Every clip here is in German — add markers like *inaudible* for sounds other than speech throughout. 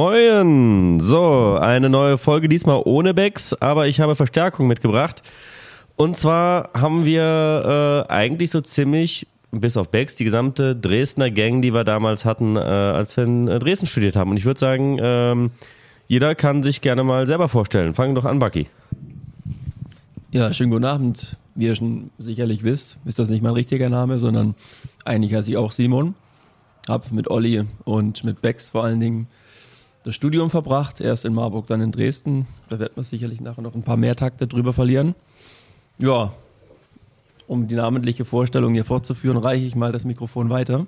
Moin! So, eine neue Folge, diesmal ohne Becks, aber ich habe Verstärkung mitgebracht. Und zwar haben wir äh, eigentlich so ziemlich, bis auf Becks, die gesamte Dresdner Gang, die wir damals hatten, äh, als wir in äh, Dresden studiert haben. Und ich würde sagen, ähm, jeder kann sich gerne mal selber vorstellen. Fangen doch an, Bucky. Ja, schönen guten Abend. Wie ihr schon sicherlich wisst, ist das nicht mein richtiger Name, sondern eigentlich heiße ich auch Simon. Hab mit Olli und mit Bex vor allen Dingen das Studium verbracht. Erst in Marburg, dann in Dresden. Da wird man sicherlich nachher noch ein paar mehr Takte drüber verlieren. Ja, um die namentliche Vorstellung hier fortzuführen, reiche ich mal das Mikrofon weiter.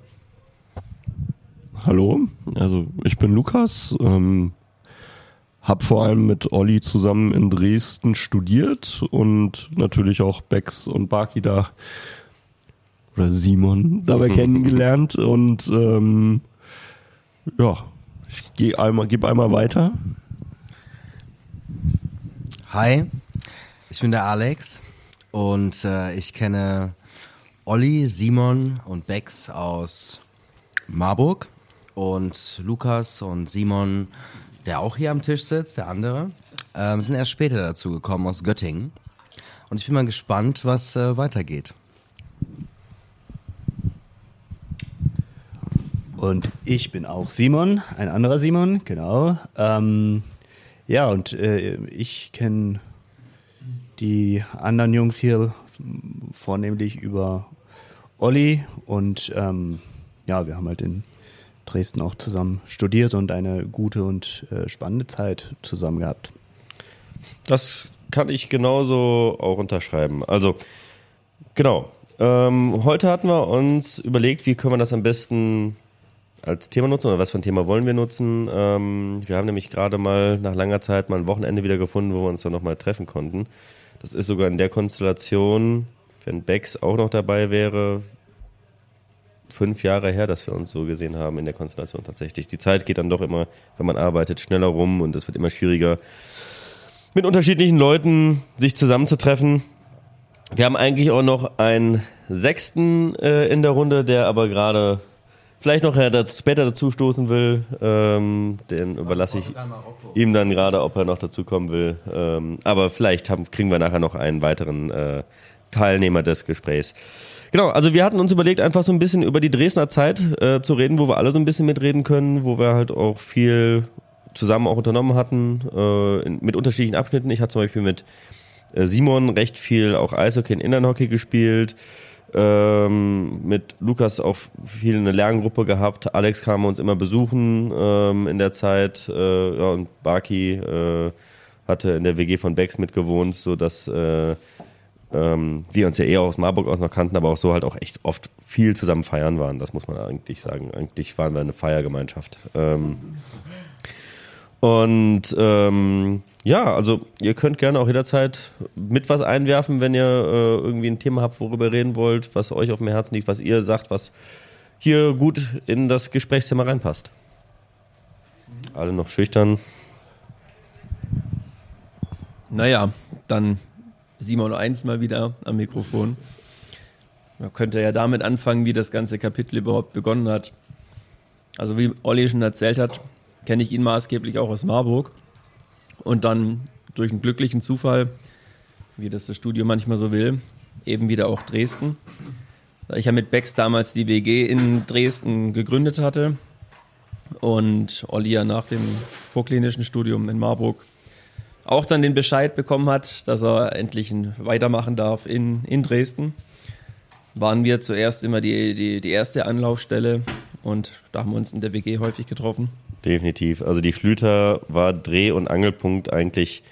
Hallo, also ich bin Lukas, ähm, hab vor allem mit Olli zusammen in Dresden studiert und natürlich auch Bex und Baki da oder Simon dabei *laughs* kennengelernt und ähm, ja, ich gehe einmal, gebe einmal weiter. Hi, ich bin der Alex und äh, ich kenne Olli, Simon und Bex aus Marburg und Lukas und Simon, der auch hier am Tisch sitzt, der andere, ähm, sind erst später dazu gekommen aus Göttingen. Und ich bin mal gespannt, was äh, weitergeht. Und ich bin auch Simon, ein anderer Simon, genau. Ähm, ja, und äh, ich kenne die anderen Jungs hier vornehmlich über Olli und ähm, ja, wir haben halt in Dresden auch zusammen studiert und eine gute und äh, spannende Zeit zusammen gehabt. Das kann ich genauso auch unterschreiben. Also, genau. Ähm, heute hatten wir uns überlegt, wie können wir das am besten als Thema nutzen oder was für ein Thema wollen wir nutzen. Ähm, wir haben nämlich gerade mal nach langer Zeit mal ein Wochenende wieder gefunden, wo wir uns dann nochmal treffen konnten. Das ist sogar in der Konstellation, wenn Bex auch noch dabei wäre, fünf Jahre her, dass wir uns so gesehen haben in der Konstellation tatsächlich. Die Zeit geht dann doch immer, wenn man arbeitet, schneller rum und es wird immer schwieriger, mit unterschiedlichen Leuten sich zusammenzutreffen. Wir haben eigentlich auch noch einen Sechsten äh, in der Runde, der aber gerade vielleicht noch später dazu stoßen will. Ähm, den überlasse ich ihm dann gerade, ob er noch dazu kommen will. Ähm, aber vielleicht haben, kriegen wir nachher noch einen weiteren äh, Teilnehmer des Gesprächs. Genau, also wir hatten uns überlegt, einfach so ein bisschen über die Dresdner Zeit äh, zu reden, wo wir alle so ein bisschen mitreden können, wo wir halt auch viel zusammen auch unternommen hatten, äh, mit unterschiedlichen Abschnitten. Ich hatte zum Beispiel mit äh, Simon recht viel auch Eishockey und Inlandhockey gespielt. Ähm, mit Lukas auch viel eine Lerngruppe gehabt. Alex kam uns immer besuchen ähm, in der Zeit. Äh, ja, und Baki äh, hatte in der WG von Becks mitgewohnt, sodass äh, ähm, wir uns ja eher aus Marburg aus noch kannten, aber auch so halt auch echt oft viel zusammen feiern waren. Das muss man eigentlich sagen. Eigentlich waren wir eine Feiergemeinschaft. Ähm, und ähm, ja, also ihr könnt gerne auch jederzeit mit was einwerfen, wenn ihr äh, irgendwie ein Thema habt, worüber ihr reden wollt, was euch auf dem Herzen liegt, was ihr sagt, was hier gut in das Gesprächsthema reinpasst. Alle noch schüchtern. Naja, dann Simon 1 mal wieder am Mikrofon. Man könnte ja damit anfangen, wie das ganze Kapitel überhaupt begonnen hat. Also wie Olli schon erzählt hat, kenne ich ihn maßgeblich auch aus Marburg. Und dann durch einen glücklichen Zufall, wie das das Studio manchmal so will, eben wieder auch Dresden. Da ich ja mit Bex damals die WG in Dresden gegründet hatte und Olli ja nach dem vorklinischen Studium in Marburg auch dann den Bescheid bekommen hat, dass er endlich weitermachen darf in, in Dresden, waren wir zuerst immer die, die, die erste Anlaufstelle und da haben wir uns in der WG häufig getroffen. Definitiv. Also die Schlüter war Dreh- und Angelpunkt eigentlich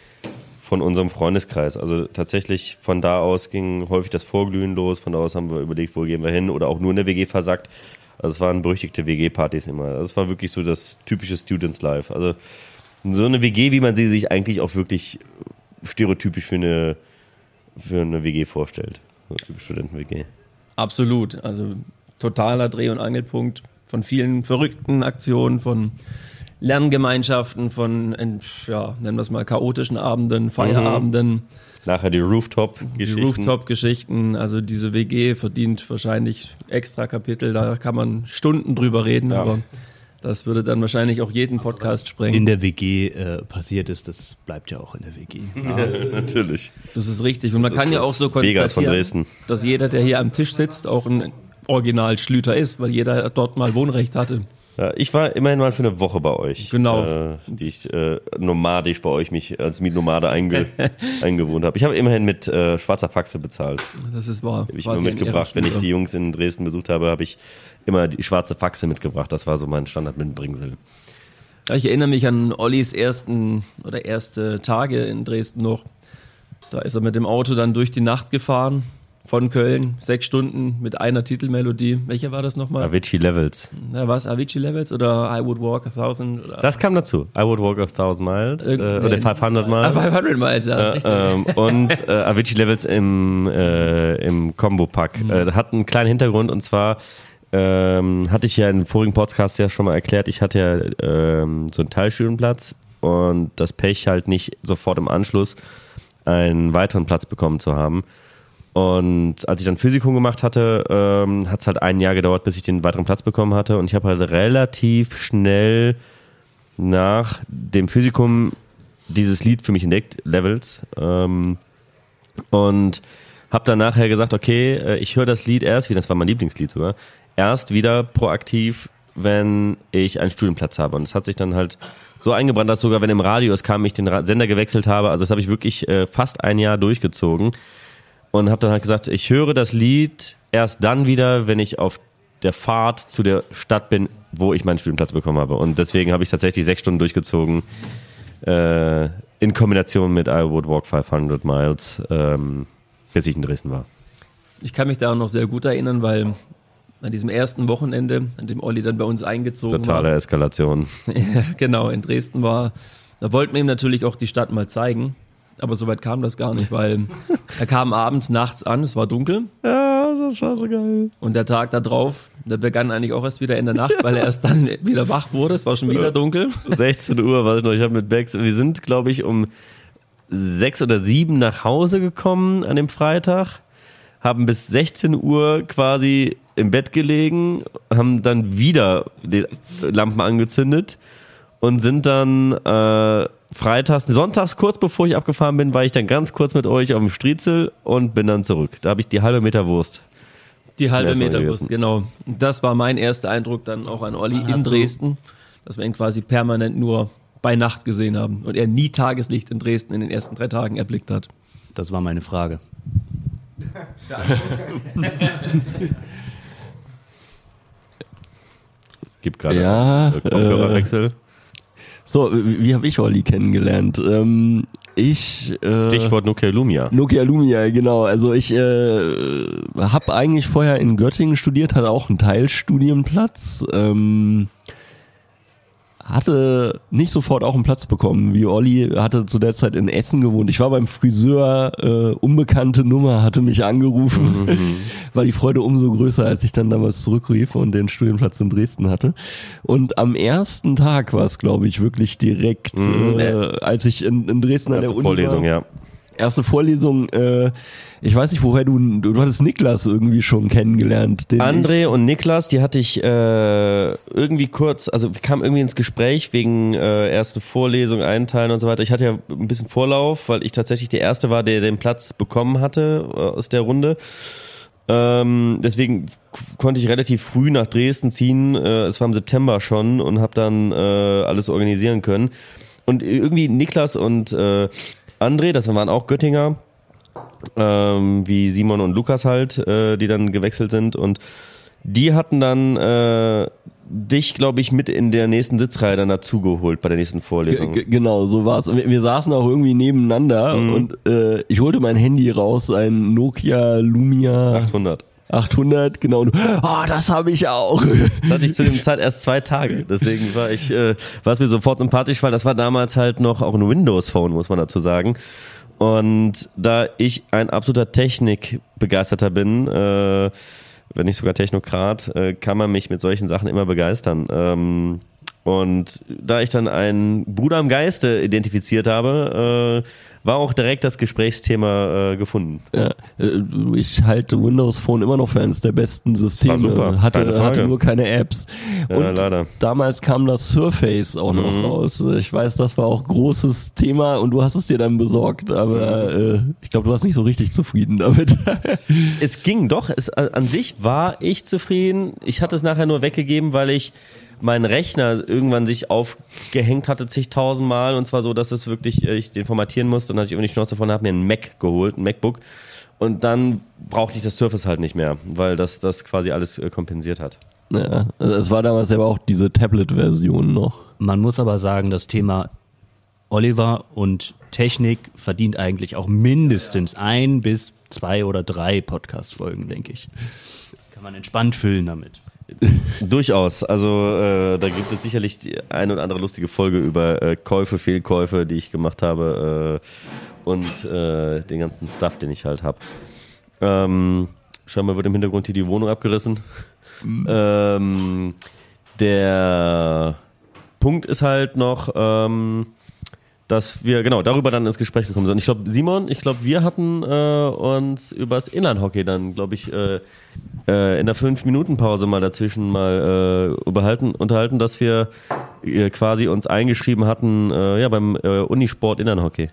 von unserem Freundeskreis. Also tatsächlich von da aus ging häufig das Vorglühen los. Von da aus haben wir überlegt, wo gehen wir hin oder auch nur in der WG versackt. Also es waren berüchtigte WG-Partys immer. Es war wirklich so das typische Students Life. Also so eine WG, wie man sie sich eigentlich auch wirklich stereotypisch für eine, für eine WG vorstellt. So eine Studenten-WG. Absolut. Also totaler Dreh- und Angelpunkt von vielen verrückten Aktionen, von Lerngemeinschaften, von, ja, nennen wir es mal, chaotischen Abenden, Feierabenden. Mhm. Nachher die Rooftop-Geschichten. Die Rooftop-Geschichten. Also diese WG verdient wahrscheinlich extra Kapitel. Da kann man Stunden drüber reden. Ja. Aber Das würde dann wahrscheinlich auch jeden Podcast in sprengen. der WG äh, passiert ist, das bleibt ja auch in der WG. *laughs* Natürlich. Das ist richtig. Und man kann ja auch so konstatieren, Dresden. dass jeder, der hier am Tisch sitzt, auch ein Original Schlüter ist, weil jeder dort mal Wohnrecht hatte. Ja, ich war immerhin mal für eine Woche bei euch. Genau. Äh, die ich äh, nomadisch bei euch mich als Mietnomade einge *laughs* eingewohnt habe. Ich habe immerhin mit äh, schwarzer Faxe bezahlt. Das ist wahr. Habe ich immer mitgebracht. Wenn ich die Jungs in Dresden besucht habe, habe ich immer die schwarze Faxe mitgebracht. Das war so mein Standard mit dem Bringsel. Ja, ich erinnere mich an Ollis ersten oder erste Tage in Dresden noch. Da ist er mit dem Auto dann durch die Nacht gefahren. Von Köln, sechs Stunden mit einer Titelmelodie. Welche war das nochmal? Avicii Levels. Ja, was? Avicii Levels oder I Would Walk a Thousand? Oder Das kam dazu. I would walk a thousand miles äh, Irgend- oder nee. 500 Ah, miles. 500 Miles, ja. richtig. ähm, und äh, Avicii Levels im, äh, im Combo-Pack. Mhm. Äh, hat einen kleinen Hintergrund und zwar ähm, hatte ich ja im vorigen Podcast ja schon mal erklärt, ich hatte ja ähm, so einen Teilstudienplatz und das Pech halt nicht sofort im Anschluss einen weiteren Platz bekommen zu haben. Und als ich dann Physikum gemacht hatte, ähm, hat es halt ein Jahr gedauert, bis ich den weiteren Platz bekommen hatte. Und ich habe halt relativ schnell nach dem Physikum dieses Lied für mich entdeckt, Levels. Ähm, und habe dann nachher gesagt, okay, äh, ich höre das Lied erst, wie das war mein Lieblingslied sogar, erst wieder proaktiv, wenn ich einen Studienplatz habe. Und es hat sich dann halt so eingebrannt, dass sogar wenn im Radio es kam, ich den Sender gewechselt habe. Also das habe ich wirklich äh, fast ein Jahr durchgezogen und habe dann halt gesagt, ich höre das Lied erst dann wieder, wenn ich auf der Fahrt zu der Stadt bin, wo ich meinen Studienplatz bekommen habe. Und deswegen habe ich tatsächlich sechs Stunden durchgezogen äh, in Kombination mit I Would Walk 500 Miles, ähm, bis ich in Dresden war. Ich kann mich da noch sehr gut erinnern, weil an diesem ersten Wochenende, an dem Olli dann bei uns eingezogen Totale Eskalation. war, *laughs* ja, genau, in Dresden war, da wollten wir ihm natürlich auch die Stadt mal zeigen. Aber soweit kam das gar nicht, weil er kam abends, nachts an, es war dunkel Ja, das war so geil. und der Tag da drauf, der begann eigentlich auch erst wieder in der Nacht, weil er erst dann wieder wach wurde, es war schon wieder dunkel. 16 Uhr, weiß ich noch, ich habe mit Bex, wir sind, glaube ich, um sechs oder sieben nach Hause gekommen an dem Freitag, haben bis 16 Uhr quasi im Bett gelegen, haben dann wieder die Lampen angezündet und sind dann äh, freitags, sonntags, kurz bevor ich abgefahren bin, war ich dann ganz kurz mit euch auf dem Striezel und bin dann zurück. Da habe ich die halbe Meter Wurst. Die halbe Meter. Wurst, genau. Das war mein erster Eindruck dann auch an Olli in Dresden, dass wir ihn quasi permanent nur bei Nacht gesehen haben und er nie Tageslicht in Dresden in den ersten drei Tagen erblickt hat. Das war meine Frage. *laughs* Gibt gerade Ja, äh, Kopfhörerwechsel. So, wie, habe ich Olli kennengelernt? Ähm, ich äh, Stichwort Nokia Lumia. Nokia Lumia, genau. Also ich äh, habe eigentlich vorher in Göttingen studiert, hatte auch einen Teilstudienplatz. Ähm, hatte nicht sofort auch einen Platz bekommen, wie Olli hatte zu der Zeit in Essen gewohnt. Ich war beim Friseur, äh, unbekannte Nummer, hatte mich angerufen, *laughs* war die Freude umso größer, als ich dann damals zurückrief und den Studienplatz in Dresden hatte. Und am ersten Tag war es, glaube ich, wirklich direkt, Mhm. äh, als ich in, in Dresden an der Erste Uni Vorlesung, war ja. Erste Vorlesung, äh, ich weiß nicht, woher du, du, du hattest Niklas irgendwie schon kennengelernt. Den André und Niklas, die hatte ich äh, irgendwie kurz, also kamen irgendwie ins Gespräch wegen äh, erste Vorlesung, Einteilen und so weiter. Ich hatte ja ein bisschen Vorlauf, weil ich tatsächlich der Erste war, der den Platz bekommen hatte äh, aus der Runde. Ähm, deswegen konnte ich relativ früh nach Dresden ziehen. Äh, es war im September schon und habe dann äh, alles organisieren können. Und irgendwie Niklas und äh, André, das waren auch Göttinger, ähm, wie Simon und Lukas halt, äh, die dann gewechselt sind und die hatten dann äh, dich, glaube ich, mit in der nächsten Sitzreihe dann dazugeholt bei der nächsten Vorlesung. G- Genau, so war's. Und Wir, wir saßen auch irgendwie nebeneinander Mhm. und äh, ich holte mein Handy raus, ein Nokia Lumia 800. 800, genau. Ah, das habe ich auch. Das hatte ich zu dem Zeit erst zwei Tage. Deswegen war ich, äh, war es mir sofort sympathisch, weil das war damals halt noch auch ein Windows-Phone, muss man dazu sagen. Und da ich ein absoluter Technikbegeisterter bin, äh, wenn nicht sogar Technokrat, äh, kann man mich mit solchen Sachen immer begeistern. Ähm, Und da ich dann einen Bruder im Geiste identifiziert habe, äh, war auch direkt das Gesprächsthema äh, gefunden. Ja, äh, ich halte Windows Phone immer noch für eines der besten Systeme. super, hatte, hatte nur keine Apps. Ja, Und leider. damals kam das Surface auch noch Mhm. raus. Ich weiß, das war auch großes Thema und du hast es dir dann besorgt, aber Mhm. äh, ich glaube, du warst nicht so richtig zufrieden damit. *laughs* Es ging doch, es, äh, an sich war ich zufrieden. Ich hatte es nachher nur weggegeben, weil ich mein Rechner irgendwann sich aufgehängt hatte zigtausendmal und zwar so, dass es wirklich, äh, ich den formatieren musste und dann hatte ich irgendwie die Schnauze davon, habe mir einen Mac geholt, ein MacBook und dann brauchte ich das Surface halt nicht mehr, weil das das quasi alles äh, kompensiert hat. ja, es war damals aber auch diese Tablet-Version noch. Man muss aber sagen, das Thema Oliver und Technik verdient eigentlich auch mindestens ein bis zwei oder drei Podcast-Folgen, denke ich. Kann man entspannt füllen damit. Durchaus. Also äh, da gibt es sicherlich die eine oder andere lustige Folge über äh, Käufe, Fehlkäufe, die ich gemacht habe äh, und äh, den ganzen Stuff, den ich halt habe. Ähm, scheinbar wird im Hintergrund hier die Wohnung abgerissen. Ähm, der Punkt ist halt noch, ähm, dass wir genau darüber dann ins Gespräch gekommen sind. Ich glaube, Simon, ich glaube, wir hatten äh, uns über das Inline-Hockey dann, glaube ich, äh, äh, in der fünf Minuten Pause mal dazwischen mal äh, überhalten, unterhalten, dass wir äh, quasi uns eingeschrieben hatten, äh, ja beim äh, Unisport Inline-Hockey.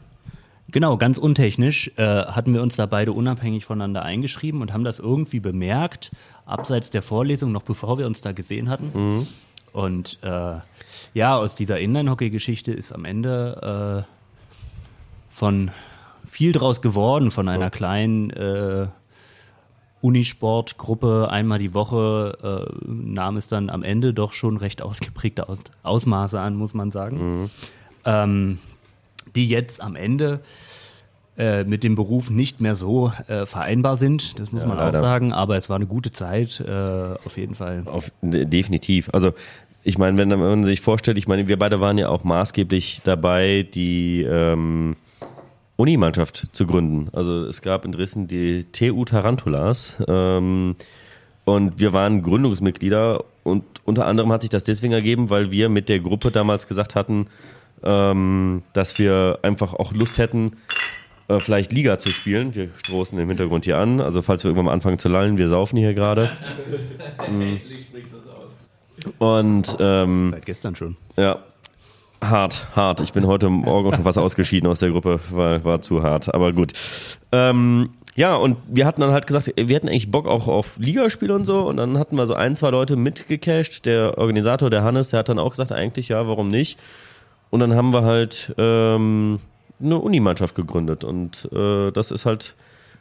Genau, ganz untechnisch äh, hatten wir uns da beide unabhängig voneinander eingeschrieben und haben das irgendwie bemerkt, abseits der Vorlesung, noch bevor wir uns da gesehen hatten. Und äh, ja, aus dieser Inline-Hockey-Geschichte ist am Ende äh, von viel draus geworden, von einer kleinen äh, Unisportgruppe einmal die Woche äh, nahm es dann am Ende doch schon recht ausgeprägte Aus Ausmaße an, muss man sagen. Ähm, die jetzt am Ende äh, mit dem Beruf nicht mehr so äh, vereinbar sind. Das muss Ja, man auch leider. sagen. Aber es war eine gute Zeit, äh, auf jeden Fall. Auf, de- definitiv. Also ich meine, wenn man sich vorstellt, ich meine, wir beide waren ja auch maßgeblich dabei, die ähm, Unimannschaft zu gründen. Also es gab in Dresden die TU Tarantulas ähm, und wir waren Gründungsmitglieder und unter anderem hat sich das deswegen ergeben, weil wir mit der Gruppe damals gesagt hatten, ähm, dass wir einfach auch Lust hätten, äh, vielleicht Liga zu spielen. Wir stoßen im Hintergrund hier an. Also falls wir irgendwann mal anfangen zu lallen, wir saufen hier gerade. *laughs* Mhm. Und ähm, Seit gestern schon. ja, hart, hart. Ich bin heute Morgen schon fast ausgeschieden aus der Gruppe, weil war zu hart. Aber gut. Ähm, ja, und wir hatten dann halt gesagt, wir hätten eigentlich Bock auch auf Ligaspiele und so. Und dann hatten wir so ein, zwei Leute mitgecasht. Der Organisator, der Hannes, der hat dann auch gesagt, eigentlich ja, warum nicht? Und dann haben wir halt ähm, eine Unimannschaft gegründet. Und äh, das ist halt,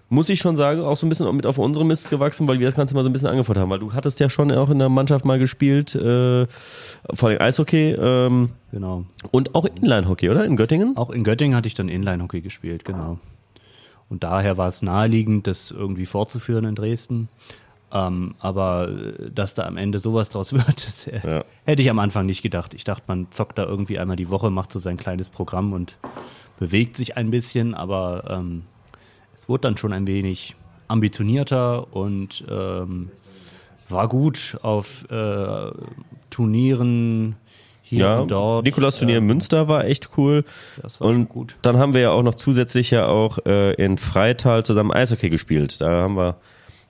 muss ich schon sagen, auch so ein bisschen mit auf unsere Mist gewachsen, weil wir das Ganze mal so ein bisschen angefordert haben. Weil du hattest ja schon auch in der Mannschaft mal gespielt, äh, vor allem Eishockey ähm, Genau. und auch Inline-Hockey, oder? In Göttingen? Auch in Göttingen hatte ich dann Inline-Hockey gespielt, genau. Und daher war es naheliegend, das irgendwie fortzuführen in Dresden. Ähm, aber äh, dass da am Ende sowas draus *laughs* wird, das, äh, Ja. hätte ich am Anfang nicht gedacht. Ich dachte, man zockt da irgendwie einmal die Woche, macht so sein kleines Programm und bewegt sich ein bisschen, aber ähm, es wurde dann schon ein wenig ambitionierter und ähm, war gut auf äh, Turnieren hier Ja, und dort. Nikolaus Turnier in Münster war echt cool. Das war und gut. dann haben wir ja auch noch zusätzlich ja auch äh, in Freital zusammen Eishockey gespielt. Da haben wir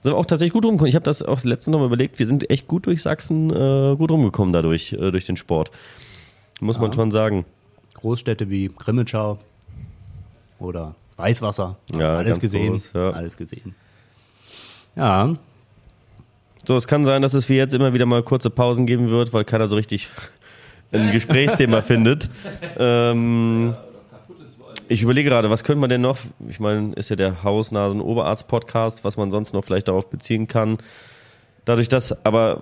sind wir auch tatsächlich gut rumgekommen. Ich habe das auch letztens noch mal überlegt. Wir sind echt gut durch Sachsen äh, gut rumgekommen dadurch äh, durch den Sport. Muss man schon sagen. Großstädte wie Grimmitschau oder Weißwasser. Ja, alles ganz gesehen. groß, ja. Alles gesehen. Ja, So, es kann sein, dass es wie jetzt immer wieder mal kurze Pausen geben wird, weil keiner so richtig *laughs* ein Gesprächsthema findet. Ähm, ich überlege gerade, was könnte man denn noch? Ich meine, ist ja der Haus-Nasen-Oberarzt-Podcast, was man sonst noch vielleicht darauf beziehen kann. Dadurch, dass, aber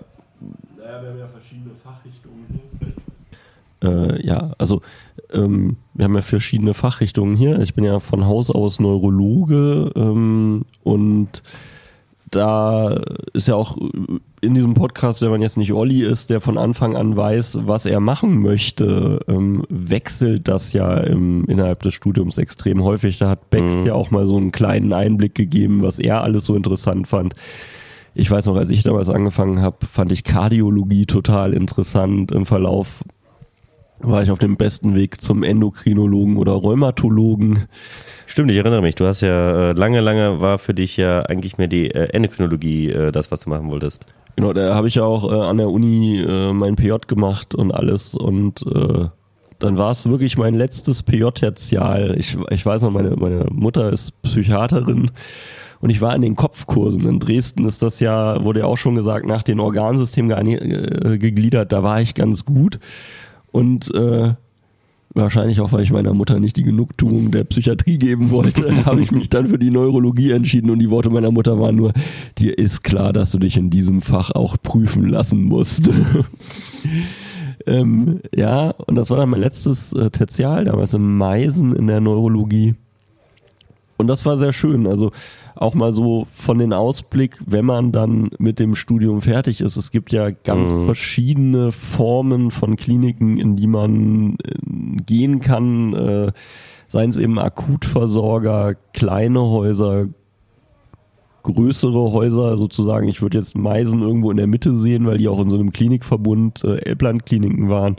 Naja, wir haben ja verschiedene Fachrichtungen hier. Äh, ja, also ähm, wir haben ja verschiedene Fachrichtungen hier. Ich bin ja von Haus aus Neurologe ähm, und da ist ja auch in diesem Podcast, wenn man jetzt nicht Olli ist, der von Anfang an weiß, was er machen möchte, ähm, wechselt das ja im, innerhalb des Studiums extrem häufig. Da hat Bex ja auch mal so einen kleinen Einblick gegeben, was er alles so interessant fand. Ich weiß noch, als ich damals angefangen habe, fand ich Kardiologie total interessant. Im Verlauf war ich auf dem besten Weg zum Endokrinologen oder Rheumatologen. Stimmt, ich erinnere mich. Du hast ja äh, lange, lange war für dich ja eigentlich mehr die äh, Endokrinologie äh, das, was du machen wolltest. Genau, da habe ich ja auch an der Uni mein PJ gemacht und alles und dann war es wirklich mein letztes PJ-Tertial. Ich, ich weiß noch, meine, meine Mutter ist Psychiaterin und ich war in den Kopfkursen. In Dresden ist das ja, wurde ja auch schon gesagt, nach den Organsystemen ge äh, gegliedert. Da war ich ganz gut. Und äh, wahrscheinlich auch, weil ich meiner Mutter nicht die Genugtuung der Psychiatrie geben wollte, *laughs* habe ich mich dann für die Neurologie entschieden und die Worte meiner Mutter waren nur, dir ist klar, dass du dich in diesem Fach auch prüfen lassen musst. *laughs* ähm, ja, und das war dann mein letztes äh, Tertial, damals im Meisen in der Neurologie. Und das war sehr schön. Also auch mal so von den Ausblick, wenn man dann mit dem Studium fertig ist. Es gibt ja ganz mhm. verschiedene Formen von Kliniken, in die man äh, gehen kann. Äh, seien es eben Akutversorger, kleine Häuser, größere Häuser sozusagen. Ich würde jetzt Meisen irgendwo in der Mitte sehen, weil die auch in so einem Klinikverbund äh, Elbland-Kliniken waren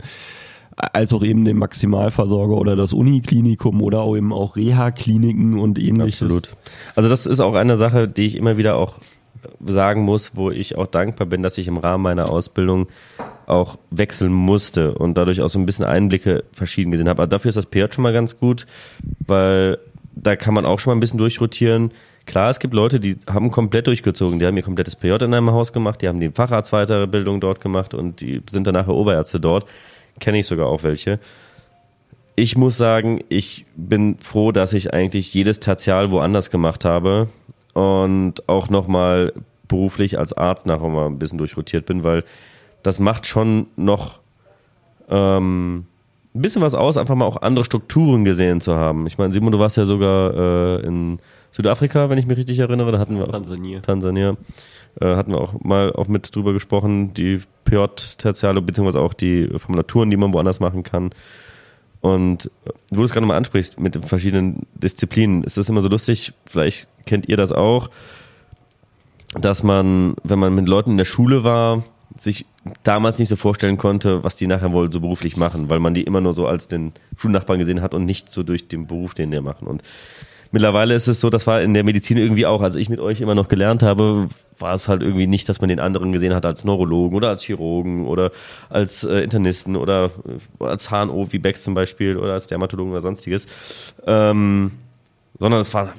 als auch eben den Maximalversorger oder das Uniklinikum oder auch eben auch Reha-Kliniken und ähnliches. Absolut. Also das ist auch eine Sache, die ich immer wieder auch sagen muss, wo ich auch dankbar bin, dass ich im Rahmen meiner Ausbildung auch wechseln musste und dadurch auch so ein bisschen Einblicke verschieden gesehen habe. Aber dafür ist das PJ schon mal ganz gut, weil da kann man auch schon mal ein bisschen durchrotieren. Klar, es gibt Leute, die haben komplett durchgezogen, die haben ihr komplettes PJ in einem Haus gemacht, die haben die Facharztweiterbildung dort gemacht und die sind dann nachher Oberärzte dort kenne ich sogar auch welche. Ich muss sagen, ich bin froh, dass ich eigentlich jedes Tertial woanders gemacht habe und auch nochmal beruflich als Arzt nachher mal ein bisschen durchrotiert bin, weil das macht schon noch ähm, ein bisschen was aus, einfach mal auch andere Strukturen gesehen zu haben. Ich meine, Simon, du warst ja sogar äh, in Südafrika, wenn ich mich richtig erinnere, da hatten wir Tansania. Tansania äh, hatten wir auch mal auch mit drüber gesprochen, die PJ-Tertiale, beziehungsweise auch die Formulaturen, die man woanders machen kann. Und äh, wo du es gerade mal ansprichst mit den verschiedenen Disziplinen, ist das immer so lustig, vielleicht kennt ihr das auch, dass man, wenn man mit Leuten in der Schule war, sich damals nicht so vorstellen konnte, was die nachher wohl so beruflich machen, weil man die immer nur so als den Schulnachbarn gesehen hat und nicht so durch den Beruf, den die machen. Und Mittlerweile ist es so, das war in der Medizin irgendwie auch, als ich mit euch immer noch gelernt habe, war es halt irgendwie nicht, dass man den anderen gesehen hat als Neurologen oder als Chirurgen oder als äh, Internisten oder äh, als HNO wie Bex zum Beispiel oder als Dermatologen oder sonstiges. Ähm, sondern es war,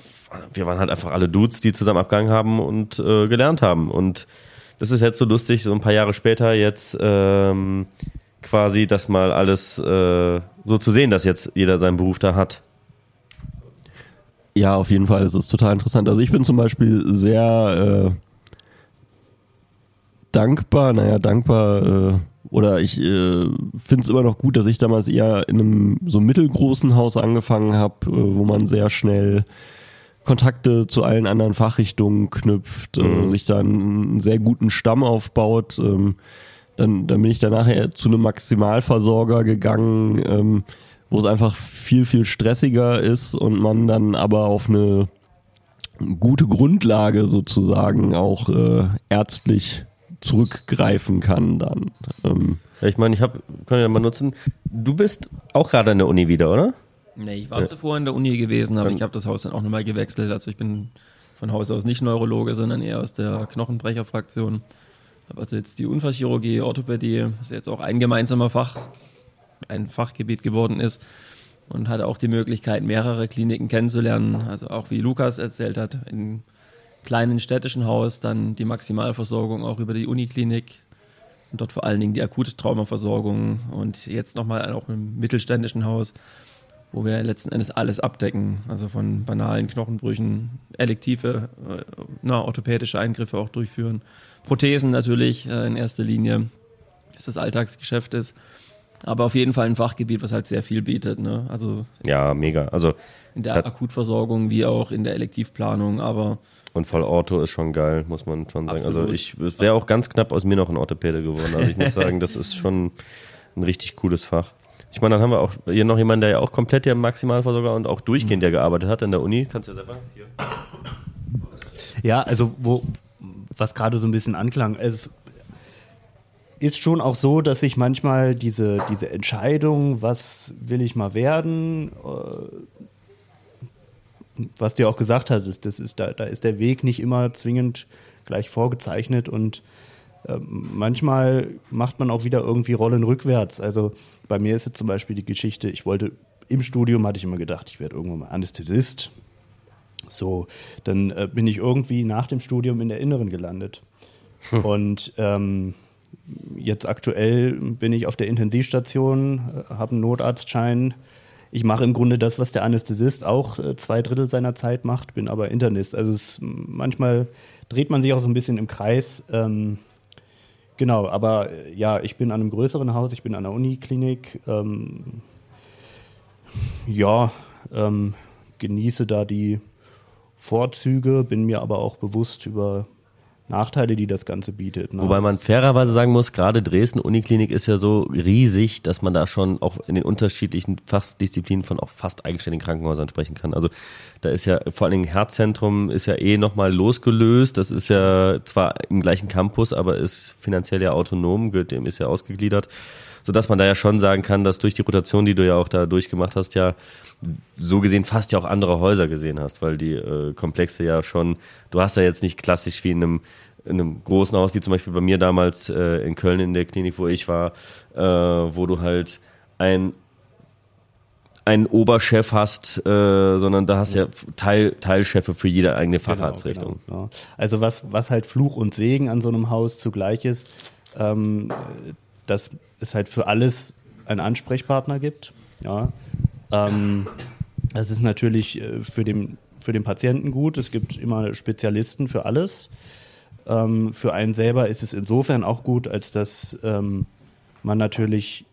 wir waren halt einfach alle Dudes, die zusammen abgegangen haben und äh, gelernt haben. Und das ist jetzt so lustig, so ein paar Jahre später jetzt ähm, quasi das mal alles äh, so zu sehen, dass jetzt jeder seinen Beruf da hat. Ja, auf jeden Fall. Es ist total interessant. Also ich bin zum Beispiel sehr äh, dankbar, naja, dankbar, äh, oder ich äh, finde es immer noch gut, dass ich damals eher in einem so mittelgroßen Haus angefangen habe, äh, wo man sehr schnell Kontakte zu allen anderen Fachrichtungen knüpft, äh, mhm. sich dann einen sehr guten Stamm aufbaut. Ähm, dann, dann bin ich dann nachher zu einem Maximalversorger gegangen. Ähm, wo es einfach viel, viel stressiger ist und man dann aber auf eine gute Grundlage sozusagen auch äh, ärztlich zurückgreifen kann dann. Ähm. Ja, ich meine, ich habe, kann ja mal nutzen, du bist auch gerade an der Uni wieder, oder? Nee, ich war ja. zuvor in der Uni gewesen, aber ich habe das Haus dann auch nochmal gewechselt. Also ich bin von Haus aus nicht Neurologe, sondern eher aus der Knochenbrecherfraktion. Habe also jetzt die Unfallchirurgie, Orthopädie, das ist jetzt auch ein gemeinsamer Fach, ein Fachgebiet geworden ist und hatte auch die Möglichkeit, mehrere Kliniken kennenzulernen. Also auch wie Lukas erzählt hat, in kleinen städtischen Haus, dann die Maximalversorgung auch über die Uniklinik und dort vor allen Dingen die akute Traumaversorgung und jetzt nochmal auch im mittelständischen Haus, wo wir letzten Endes alles abdecken, also von banalen Knochenbrüchen, elektive, äh, na, orthopädische Eingriffe auch durchführen, Prothesen natürlich äh, in erster Linie, bis das Alltagsgeschäft ist aber auf jeden Fall ein Fachgebiet, was halt sehr viel bietet. Ne? Also ja, mega. Also in der Akutversorgung wie auch in der Elektivplanung, aber und voll Ortho ist schon geil, muss man schon sagen. Also Absolut. Also ich es wäre auch ganz knapp aus mir noch ein Orthopäde geworden. Also ich muss *laughs* sagen, das ist schon ein richtig cooles Fach. Ich meine, dann haben wir auch hier noch jemanden, der ja auch komplett der Maximalversorger und auch durchgehend ja gearbeitet hat in der Uni. Kannst du ja selber hier. Ja, also wo was gerade so ein bisschen anklang, es ist schon auch so, dass sich manchmal diese, diese Entscheidung, was will ich mal werden, äh, was du ja auch gesagt hast, ist, das ist, da, da ist der Weg nicht immer zwingend gleich vorgezeichnet und äh, manchmal macht man auch wieder irgendwie Rollen rückwärts. Also bei mir ist jetzt zum Beispiel die Geschichte, ich wollte im Studium hatte ich immer gedacht, ich werde irgendwann mal Anästhesist. So, dann äh, bin ich irgendwie nach dem Studium in der Inneren gelandet. Hm. Und ähm, jetzt aktuell bin ich auf der Intensivstation, äh, habe einen Notarztschein. Ich mache im Grunde das, was der Anästhesist auch äh, zwei Drittel seiner Zeit macht, bin aber Internist. Also es, manchmal dreht man sich auch so ein bisschen im Kreis. Ähm, genau, aber äh, ja, ich bin an einem größeren Haus, ich bin an der Uniklinik. Ähm, ja, ähm, genieße da die Vorzüge, bin mir aber auch bewusst über Nachteile, die das Ganze bietet. Ne? Wobei man fairerweise sagen muss, gerade Dresden Uniklinik ist ja so riesig, dass man da schon auch in den unterschiedlichen Fachdisziplinen von auch fast eigenständigen Krankenhäusern sprechen kann. Also da ist ja vor allen Dingen Herzzentrum ist ja eh nochmal losgelöst. Das ist ja zwar im gleichen Campus, aber ist finanziell ja autonom, dem ist ja ausgegliedert sodass man da ja schon sagen kann, dass durch die Rotation, die du ja auch da durchgemacht hast, ja so gesehen fast ja auch andere Häuser gesehen hast, weil die äh, Komplexe ja schon, du hast ja jetzt nicht klassisch wie in einem in einem großen Haus, wie zum Beispiel bei mir damals äh, in Köln in der Klinik, wo ich war, äh, wo du halt ein einen Oberchef hast, äh, sondern da hast ja Teil, Teilchefe für jede eigene genau, Facharztrichtung. Genau, genau. Also was, was halt Fluch und Segen an so einem Haus zugleich ist, ähm, dass es halt für alles einen Ansprechpartner gibt. Ja. Ähm, das ist natürlich äh, für den, für den Patienten gut. Es gibt immer Spezialisten für alles. Ähm, für einen selber ist es insofern auch gut, als dass ähm, man natürlich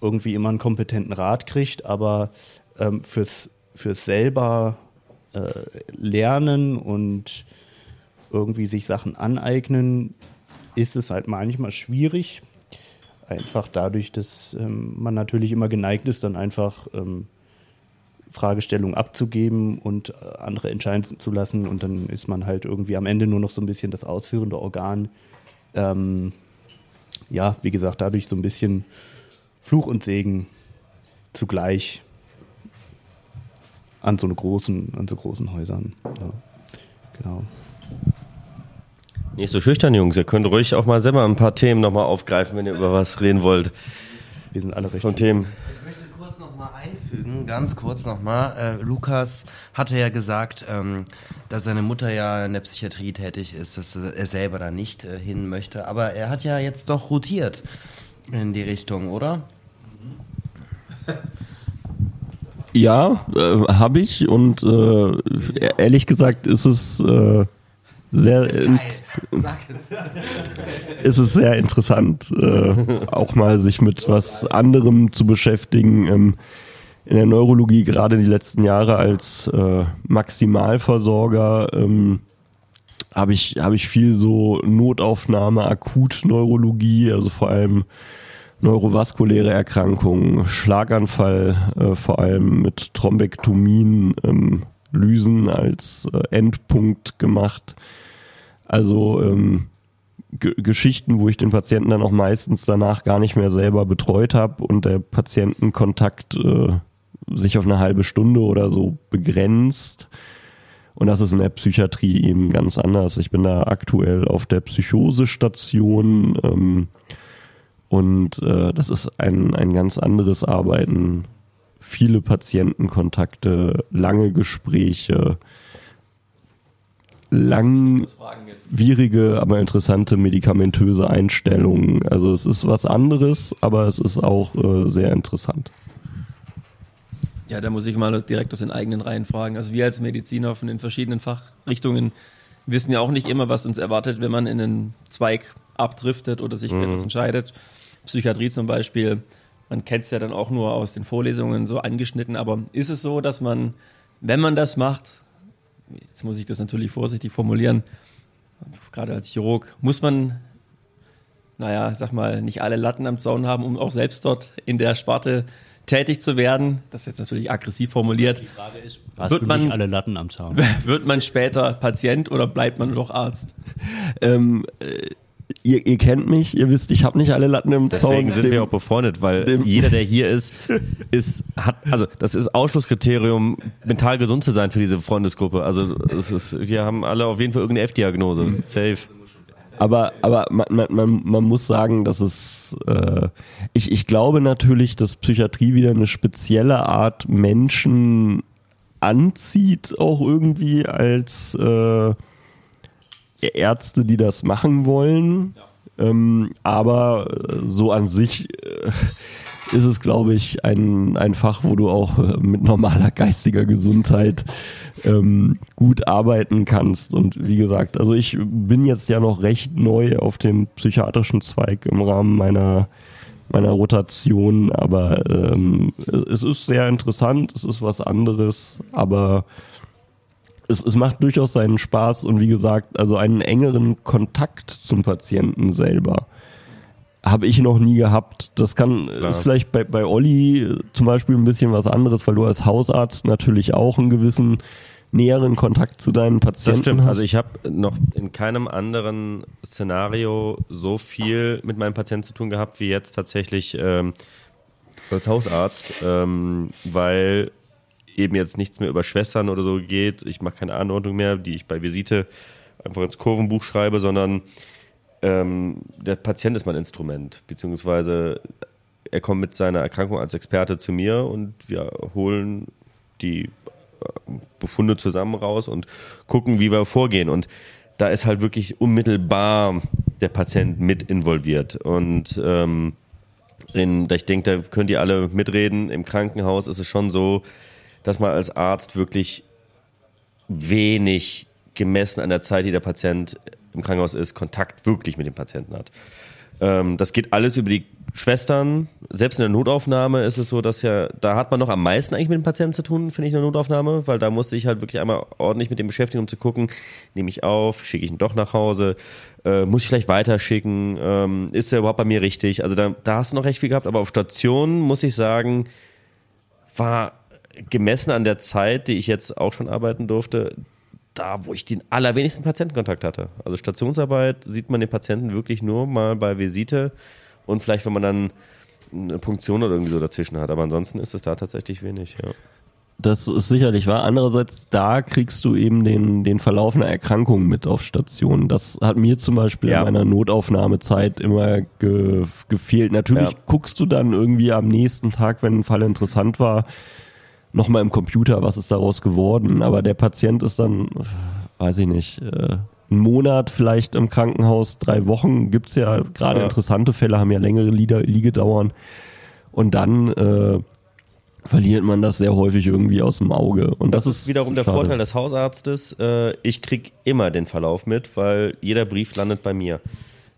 irgendwie immer einen kompetenten Rat kriegt, aber ähm, fürs, fürs selber äh, lernen und irgendwie sich Sachen aneignen, ist es halt manchmal schwierig, einfach dadurch, dass ähm, man natürlich immer geneigt ist, dann einfach ähm, Fragestellungen abzugeben und äh, andere entscheiden zu lassen. Und dann ist man halt irgendwie am Ende nur noch so ein bisschen das ausführende Organ. Ähm, ja, wie gesagt, dadurch so ein bisschen Fluch und Segen zugleich an so großen, an so großen Häusern. Ja, genau. Nicht so schüchtern, Jungs. Ihr könnt ruhig auch mal selber ein paar Themen nochmal aufgreifen, wenn ihr über was reden wollt. Wir sind alle recht. Von Themen. Ich möchte kurz nochmal einfügen, ganz kurz nochmal. Äh, Lukas hatte ja gesagt, ähm, dass seine Mutter ja in der Psychiatrie tätig ist, dass er selber da nicht äh, hin möchte. Aber er hat ja jetzt doch rotiert in die Richtung, oder? Ja, äh, habe ich und äh, ehrlich gesagt ist es äh, sehr *laughs* ist es sehr interessant, äh, auch mal sich mit was anderem zu beschäftigen. Ähm, in der Neurologie gerade die letzten Jahre als äh, Maximalversorger ähm, habe ich habe ich viel so Notaufnahme, Akutneurologie, also vor allem neurovaskuläre Erkrankungen, Schlaganfall, äh, vor allem mit Thrombektomien, ähm, Lysen als äh, Endpunkt gemacht. Also ähm, Geschichten, wo ich den Patienten dann auch meistens danach gar nicht mehr selber betreut habe und der Patientenkontakt äh, sich auf eine halbe Stunde oder so begrenzt. Und das ist in der Psychiatrie eben ganz anders. Ich bin da aktuell auf der Psychosestation ähm, und äh, das ist ein, ein ganz anderes Arbeiten. Viele Patientenkontakte, lange Gespräche, langwierige, aber interessante medikamentöse Einstellungen. Also es ist was anderes, aber es ist auch äh, sehr interessant. Ja, da muss ich mal direkt aus den eigenen Reihen fragen. Also wir als Mediziner von den verschiedenen Fachrichtungen wissen ja auch nicht immer, was uns erwartet, wenn man in einen Zweig abdriftet oder sich für mhm. etwas entscheidet. Psychiatrie zum Beispiel, man kennt es ja dann auch nur aus den Vorlesungen so angeschnitten, aber ist es so, dass man, wenn man das macht, jetzt muss ich das natürlich vorsichtig formulieren, gerade als Chirurg, muss man, naja, sag mal, nicht alle Latten am Zaun haben, um auch selbst dort in der Sparte tätig zu werden. Das ist jetzt natürlich aggressiv formuliert. Die Frage ist, wird man alle Latten am Zaun? *laughs* Wird man später Patient oder bleibt man doch Arzt? Ähm, äh, ihr, ihr kennt mich, ihr wisst, ich habe nicht alle Latten im Zaun. Deswegen sind Dem- wir auch befreundet, weil jeder, der hier ist, ist, hat, also das ist Ausschlusskriterium, mental gesund zu sein für diese Freundesgruppe. Also es ist, wir haben alle auf jeden Fall irgendeine F-Diagnose. Safe. Aber, aber man, man, man, man muss sagen, dass es, äh, ich, ich glaube natürlich, dass Psychiatrie wieder eine spezielle Art Menschen anzieht, auch irgendwie als äh, Ärzte, die das machen wollen. Ähm, aber äh, so an sich äh, ist es, glaube ich, ein, ein Fach, wo du auch äh, mit normaler geistiger Gesundheit ähm, gut arbeiten kannst. Und wie gesagt, also ich bin jetzt ja noch recht neu auf dem psychiatrischen Zweig im Rahmen meiner meiner Rotation, aber ähm, es ist sehr interessant, es ist was anderes, aber es, es macht durchaus seinen Spaß und wie gesagt, also einen engeren Kontakt zum Patienten selber habe ich noch nie gehabt. Das kann ist vielleicht bei, bei Olli äh, zum Beispiel ein bisschen was anderes, weil du als Hausarzt natürlich auch einen gewissen näheren Kontakt zu deinen Das Patienten stimmt. hast. Also ich habe noch in keinem anderen Szenario so viel mit meinem Patienten zu tun gehabt wie jetzt tatsächlich ähm, als Hausarzt, ähm, weil eben jetzt nichts mehr über Schwestern oder so geht. Ich mache keine Anordnung mehr, die ich bei Visite einfach ins Kurvenbuch schreibe, sondern ähm, der Patient ist mein Instrument, beziehungsweise er kommt mit seiner Erkrankung als Experte zu mir und wir holen die äh, Befunde zusammen raus und gucken, wie wir vorgehen. Und da ist halt wirklich unmittelbar der Patient mit involviert. Und ähm, in, ich denke, da könnt ihr alle mitreden. Im Krankenhaus ist es schon so, dass man als Arzt wirklich wenig gemessen an der Zeit, die der Patient im Krankenhaus ist, Kontakt wirklich mit dem Patienten hat. Ähm, das geht alles über die Schwestern. Selbst in der Notaufnahme ist es so, dass ja, da hat man noch am meisten eigentlich mit dem Patienten zu tun, finde ich, in der Notaufnahme, weil da musste ich halt wirklich einmal ordentlich mit dem beschäftigen, um zu gucken, nehme ich auf, schicke ich ihn doch nach Hause, äh, muss ich vielleicht weiterschicken, ähm, ist er überhaupt bei mir richtig? Also da, da hast du noch recht viel gehabt, aber auf Station muss ich sagen, war gemessen an der Zeit, die ich jetzt auch schon arbeiten durfte, da, wo ich den allerwenigsten Patientenkontakt hatte. Also Stationsarbeit sieht man den Patienten wirklich nur mal bei Visite und vielleicht, wenn man dann eine Punktion oder irgendwie so dazwischen hat. Aber ansonsten ist es da tatsächlich wenig, ja. Das ist sicherlich wahr. Andererseits, da kriegst du eben den, den Verlauf einer Erkrankung mit auf Station. Das hat mir zum Beispiel Ja. in meiner Notaufnahmezeit immer ge, gefehlt. Natürlich Ja. guckst du dann irgendwie am nächsten Tag, wenn ein Fall interessant war, nochmal im Computer, was ist daraus geworden. Aber der Patient ist dann, weiß ich nicht, äh, einen Monat vielleicht im Krankenhaus, drei Wochen gibt's ja, gerade Ja. interessante Fälle haben ja längere Liege- Liegedauern. Und dann äh, verliert man das sehr häufig irgendwie aus dem Auge. Und das, Das ist wiederum der schade. Vorteil des Hausarztes. Äh, ich krieg immer den Verlauf mit, weil jeder Brief landet bei mir.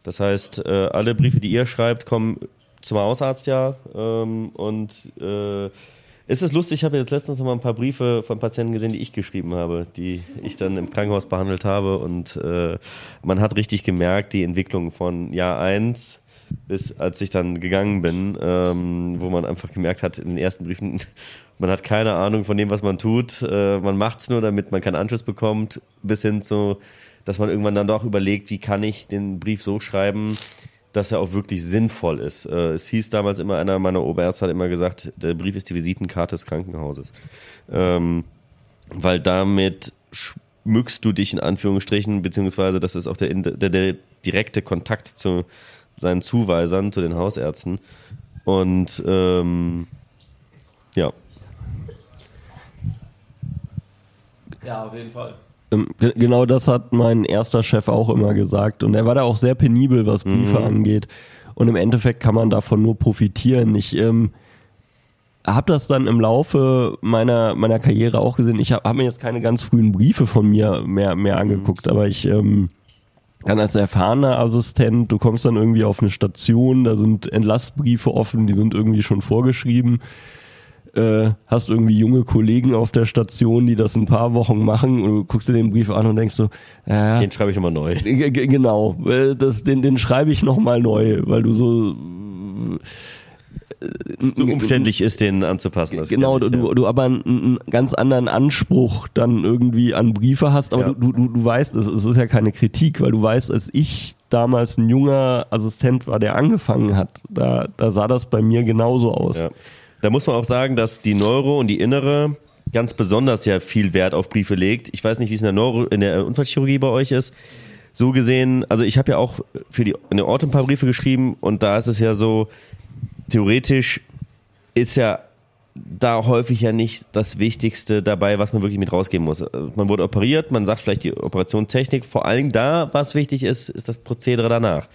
Das heißt, äh, alle Briefe, die ihr schreibt, kommen zum Hausarzt ja. Ähm, und äh, es ist lustig, ich habe jetzt letztens noch mal ein paar Briefe von Patienten gesehen, die ich geschrieben habe, die ich dann im Krankenhaus behandelt habe. Und äh, man hat richtig gemerkt, die Entwicklung von Jahr 1 bis als ich dann gegangen bin, ähm, wo man einfach gemerkt hat, in den ersten Briefen, *laughs* man hat keine Ahnung von dem, was man tut. Äh, man macht es nur, damit man keinen Anschluss bekommt, bis hin zu, dass man irgendwann dann doch überlegt, wie kann ich den Brief so schreiben, dass er auch wirklich sinnvoll ist. Äh, es hieß damals immer, einer meiner Oberärzte hat immer gesagt, der Brief ist die Visitenkarte des Krankenhauses. Ähm, weil damit schmückst du dich in Anführungsstrichen, beziehungsweise das ist auch der, der, der direkte Kontakt zu seinen Zuweisern, zu den Hausärzten. Und ähm, ja, Ja, auf jeden Fall. Ähm, ge- Genau das hat mein erster Chef auch immer gesagt. Und er war da auch sehr penibel, was Briefe angeht. Und im Endeffekt kann man davon nur profitieren. Ich ähm, habe das dann im Laufe meiner, meiner Karriere auch gesehen. Ich habe hab mir jetzt keine ganz frühen Briefe von mir mehr, mehr angeguckt, aber ich ähm, kann als erfahrener Assistent, du kommst dann irgendwie auf eine Station, da sind Entlassbriefe offen, die sind irgendwie schon vorgeschrieben äh, hast irgendwie junge Kollegen auf der Station, die das ein paar Wochen machen und du guckst dir den Brief an und denkst so, ja, den schreibe ich nochmal neu. Genau, äh, das, den, den schreibe ich nochmal neu, weil du so, so umständlich ist, den anzupassen. Genau, du, kenn ich, du, du aber einen, einen ganz anderen Anspruch dann irgendwie an Briefe hast, aber Ja. du, du, du weißt, es, es ist ja keine Kritik, weil du weißt, als ich damals ein junger Assistent war, der angefangen hat, da, da sah das bei mir genauso aus. Ja. Da muss man auch sagen, dass die Neuro und die Innere ganz besonders ja viel Wert auf Briefe legt. Ich weiß nicht, wie es in der Neuro, in der Unfallchirurgie bei euch ist. So gesehen, also ich habe ja auch für die in der Ort ein paar Briefe geschrieben und da ist es ja so, theoretisch ist ja da häufig ja nicht das Wichtigste dabei, was man wirklich mit rausgeben muss. Also Man wurde operiert, man sagt vielleicht die Operationstechnik. Vor allem da, was wichtig ist, ist das Prozedere danach.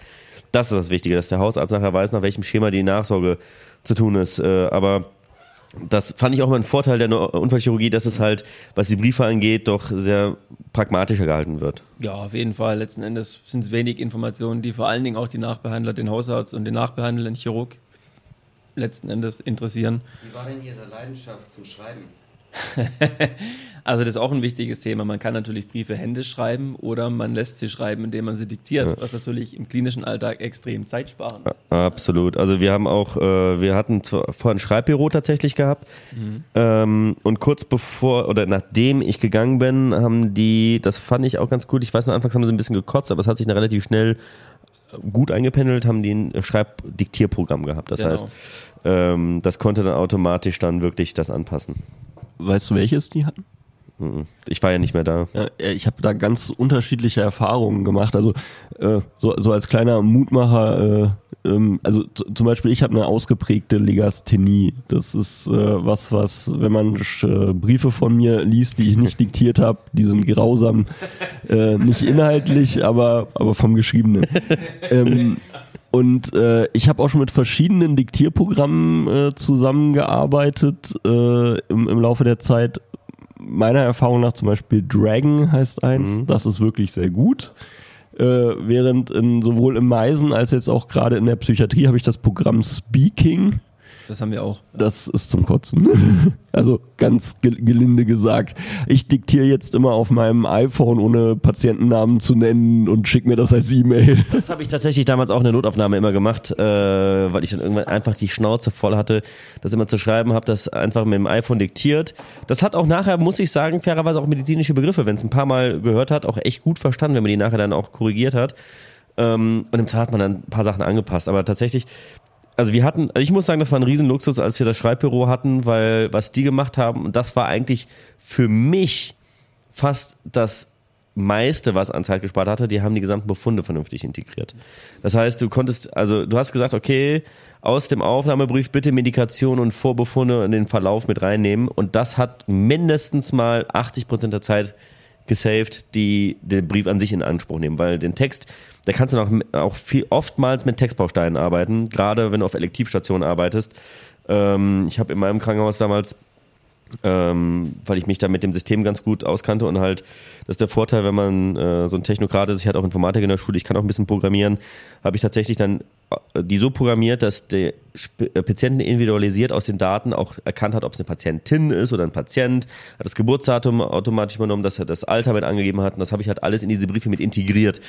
Das ist das Wichtige, dass der Hausarzt nachher weiß, nach welchem Schema die Nachsorge zu tun ist. Äh, Aber das fand ich auch mal ein Vorteil der Unfallchirurgie, dass es halt, was die Briefe angeht, doch sehr pragmatischer gehalten wird. Ja, auf jeden Fall. Letzten Endes sind es wenig Informationen, die vor allen Dingen auch die Nachbehandler, den Hausarzt und den nachbehandelnden Chirurg letzten Endes interessieren. Wie war denn Ihre Leidenschaft zum Schreiben? *laughs* Also das ist auch ein wichtiges Thema. Man kann natürlich Briefe händisch schreiben oder man lässt sie schreiben, indem man sie diktiert, was natürlich im klinischen Alltag extrem Zeit sparen. Absolut. Also wir haben auch, äh, wir hatten vorher ein Schreibbüro tatsächlich gehabt ähm, und kurz bevor oder nachdem ich gegangen bin, haben die, das fand ich auch ganz gut. Ich weiß noch, anfangs haben sie ein bisschen gekotzt, aber es hat sich dann relativ schnell gut eingependelt, haben die ein Schreibdiktierprogramm gehabt. Das Genau. heißt, ähm, das konnte dann automatisch dann wirklich das anpassen. Weißt du, welches die hatten? Mhm. Ich war ja nicht mehr da. Ja, ich habe da ganz unterschiedliche Erfahrungen gemacht. Also äh, so, so als kleiner Mutmacher, äh, ähm, also zum Beispiel ich habe eine ausgeprägte Legasthenie. Das ist äh, was, was, wenn man äh, Briefe von mir liest, die ich nicht diktiert habe, die sind grausam, äh, nicht inhaltlich, aber aber vom Geschriebenen. *laughs* ähm, und äh, ich habe auch schon mit verschiedenen Diktierprogrammen äh, zusammengearbeitet äh, im, im Laufe der Zeit. Meiner Erfahrung nach zum Beispiel Dragon heißt eins. Das ist wirklich sehr gut. Äh, während in, sowohl im Meisen als jetzt auch gerade in der Psychiatrie habe ich das Programm Speaking. Das haben wir auch. Das ist zum Kotzen. *laughs* Also ganz ge gelinde gesagt. Ich diktiere jetzt immer auf meinem iPhone, ohne Patientennamen zu nennen und schicke mir das als E-Mail. *laughs* Das habe ich tatsächlich damals auch in der Notaufnahme immer gemacht, äh, weil ich dann irgendwann einfach die Schnauze voll hatte, das immer zu schreiben, habe das einfach mit dem iPhone diktiert. Das hat auch nachher, muss ich sagen, fairerweise auch medizinische Begriffe, wenn es ein paar Mal gehört hat, auch echt gut verstanden, wenn man die nachher dann auch korrigiert hat. Ähm, und im Teil hat man dann ein paar Sachen angepasst. Aber tatsächlich, also wir hatten, ich muss sagen, das war ein Riesenluxus, als wir das Schreibbüro hatten, weil was die gemacht haben, und das war eigentlich für mich fast das meiste, was an Zeit gespart hatte, die haben die gesamten Befunde vernünftig integriert. Das heißt, du konntest, also du hast gesagt, okay, aus dem Aufnahmebrief bitte Medikation und Vorbefunde in den Verlauf mit reinnehmen und das hat mindestens mal 80 Prozent der Zeit gesaved, die den Brief an sich in Anspruch nehmen, weil den Text, da kannst du auch, auch viel, oftmals mit Textbausteinen arbeiten, gerade wenn du auf Elektivstationen arbeitest. Ähm, ich habe in meinem Krankenhaus damals ähm, weil ich mich da mit dem System ganz gut auskannte und halt, das ist der Vorteil, wenn man äh, so ein Technokrat ist, ich hatte auch Informatik in der Schule, ich kann auch ein bisschen programmieren, habe ich tatsächlich dann äh, die so programmiert, dass der äh, Patienten individualisiert aus den Daten auch erkannt hat, ob es eine Patientin ist oder ein Patient, hat das Geburtsdatum automatisch übernommen, dass er das Alter mit angegeben hat. Und das habe ich halt alles in diese Briefe mit integriert.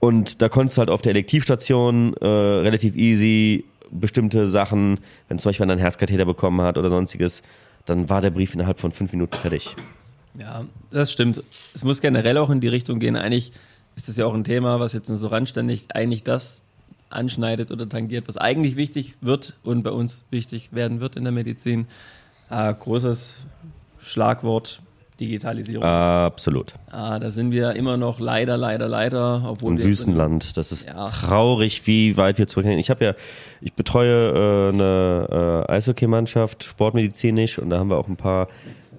Und da konntest du halt auf der Elektivstation äh, relativ easy bestimmte Sachen, wenn zum Beispiel einer einen Herzkatheter bekommen hat oder sonstiges, dann war der Brief innerhalb von fünf Minuten fertig. Ja, das stimmt. Es muss generell auch in die Richtung gehen. Eigentlich ist das ja auch ein Thema, was jetzt nur so randständig eigentlich das anschneidet oder tangiert, was eigentlich wichtig wird und bei uns wichtig werden wird in der Medizin. Äh, großes Schlagwort Digitalisierung. Absolut. Ah, da sind wir immer noch leider, leider, leider, obwohl Und wir Wüstenland, das ist Ja. traurig, wie weit wir zurückhängen. Ich habe ja, ich betreue äh, eine äh, Eishockeymannschaft, sportmedizinisch, und da haben wir auch ein paar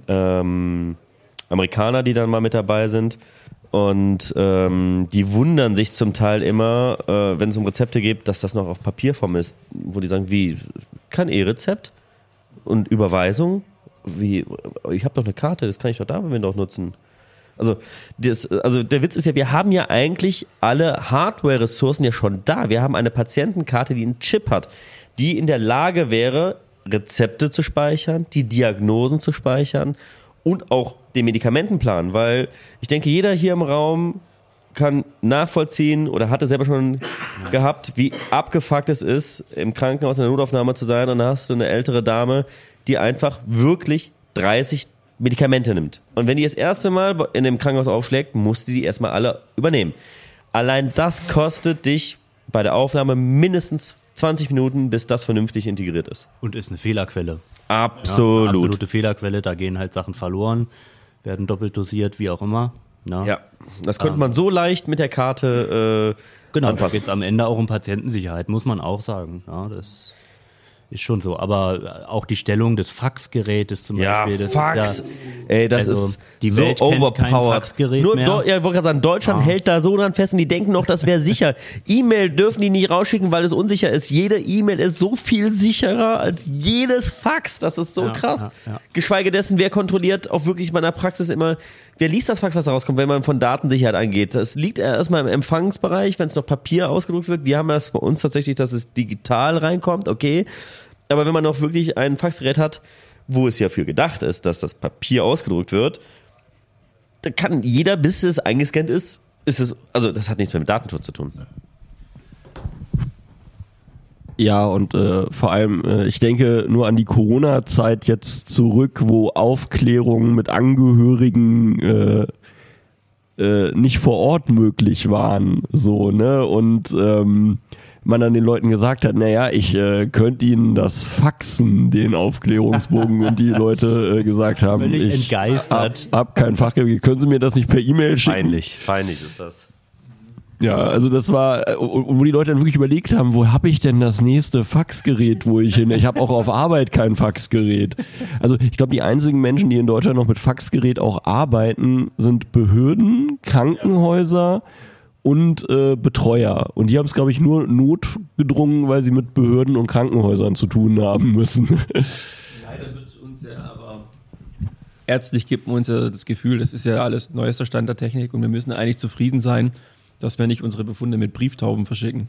ähm, Amerikaner, die dann mal mit dabei sind. Und ähm, die wundern sich zum Teil immer, äh, wenn es um Rezepte geht, dass das noch auf Papierform ist, wo die sagen, wie, kein E-Rezept und Überweisung? Wie, ich habe doch eine Karte, das kann ich doch da doch nutzen. Also, das, also der Witz ist ja, wir haben ja eigentlich alle Hardware-Ressourcen ja schon da. Wir haben eine Patientenkarte, die einen Chip hat, die in der Lage wäre, Rezepte zu speichern, die Diagnosen zu speichern und auch den Medikamentenplan, weil ich denke, jeder hier im Raum kann nachvollziehen oder hatte selber schon gehabt, wie abgefuckt es ist, im Krankenhaus in der Notaufnahme zu sein. Und dann hast du eine ältere Dame, die einfach wirklich 30 Medikamente nimmt. Und wenn die das erste Mal in dem Krankenhaus aufschlägt, musst du die erstmal alle übernehmen. Allein das kostet dich bei der Aufnahme mindestens 20 Minuten, bis das vernünftig integriert ist. Und ist eine Fehlerquelle. Absolut. Ja, absolute Fehlerquelle, da gehen halt Sachen verloren, werden doppelt dosiert, wie auch immer. Ne? Ja, das könnte man so leicht mit der Karte äh, Genau, da anpassen. geht es am Ende auch um Patientensicherheit, muss man auch sagen. Ja, das ist schon so. Aber auch die Stellung des Faxgerätes zum Ja, Beispiel. Das Fax. Ist Ey, das also, ist die so Welt kennt kein overpowered. Faxgerät Nur mehr. Deu- ja, ich wollte gerade sagen, Deutschland Ah. hält da so dran fest und die denken noch, das wäre sicher. E-Mail dürfen die nicht rausschicken, weil es unsicher ist. Jede E-Mail ist so viel sicherer als jedes Fax. Das ist so Ja, krass. ja, ja. Geschweige dessen, wer kontrolliert auch wirklich in meiner Praxis immer, wer liest das Fax, was da rauskommt, wenn man von Datensicherheit angeht. Das liegt erstmal im Empfangsbereich, wenn es noch Papier ausgedruckt wird. Wir haben das bei uns tatsächlich, dass es digital reinkommt, okay. Aber wenn man noch wirklich ein Faxgerät hat, wo es ja für gedacht ist, dass das Papier ausgedruckt wird, da kann jeder, bis es eingescannt ist, ist es, also das hat nichts mehr mit Datenschutz zu tun. Ja, und äh, vor allem, äh, ich denke nur an die Corona-Zeit jetzt zurück, wo Aufklärungen mit Angehörigen äh, äh, nicht vor Ort möglich waren, so, ne? Und ähm, man dann den Leuten gesagt hat, naja, ich äh, könnte ihnen das faxen, den Aufklärungsbogen, und die Leute äh, gesagt haben, Völlig ich entgeistert. hab, hab kein Fachgebiet, können Sie mir das nicht per E-Mail schicken? Peinlich, peinlich ist das. Ja, also das war, äh, wo die Leute dann wirklich überlegt haben, wo habe ich denn das nächste Faxgerät, wo ich hin? Ich habe auch auf Arbeit kein Faxgerät. Also ich glaube, die einzigen Menschen, die in Deutschland noch mit Faxgerät auch arbeiten, sind Behörden, Krankenhäuser und äh, Betreuer. Und die haben es, glaube ich, nur notgedrungen, weil sie mit Behörden und Krankenhäusern zu tun haben müssen. Leider wird uns ja aber ärztlich gibt man uns ja das Gefühl, das ist ja alles neuester Stand der Technik und wir müssen eigentlich zufrieden sein, dass wir nicht unsere Befunde mit Brieftauben verschicken.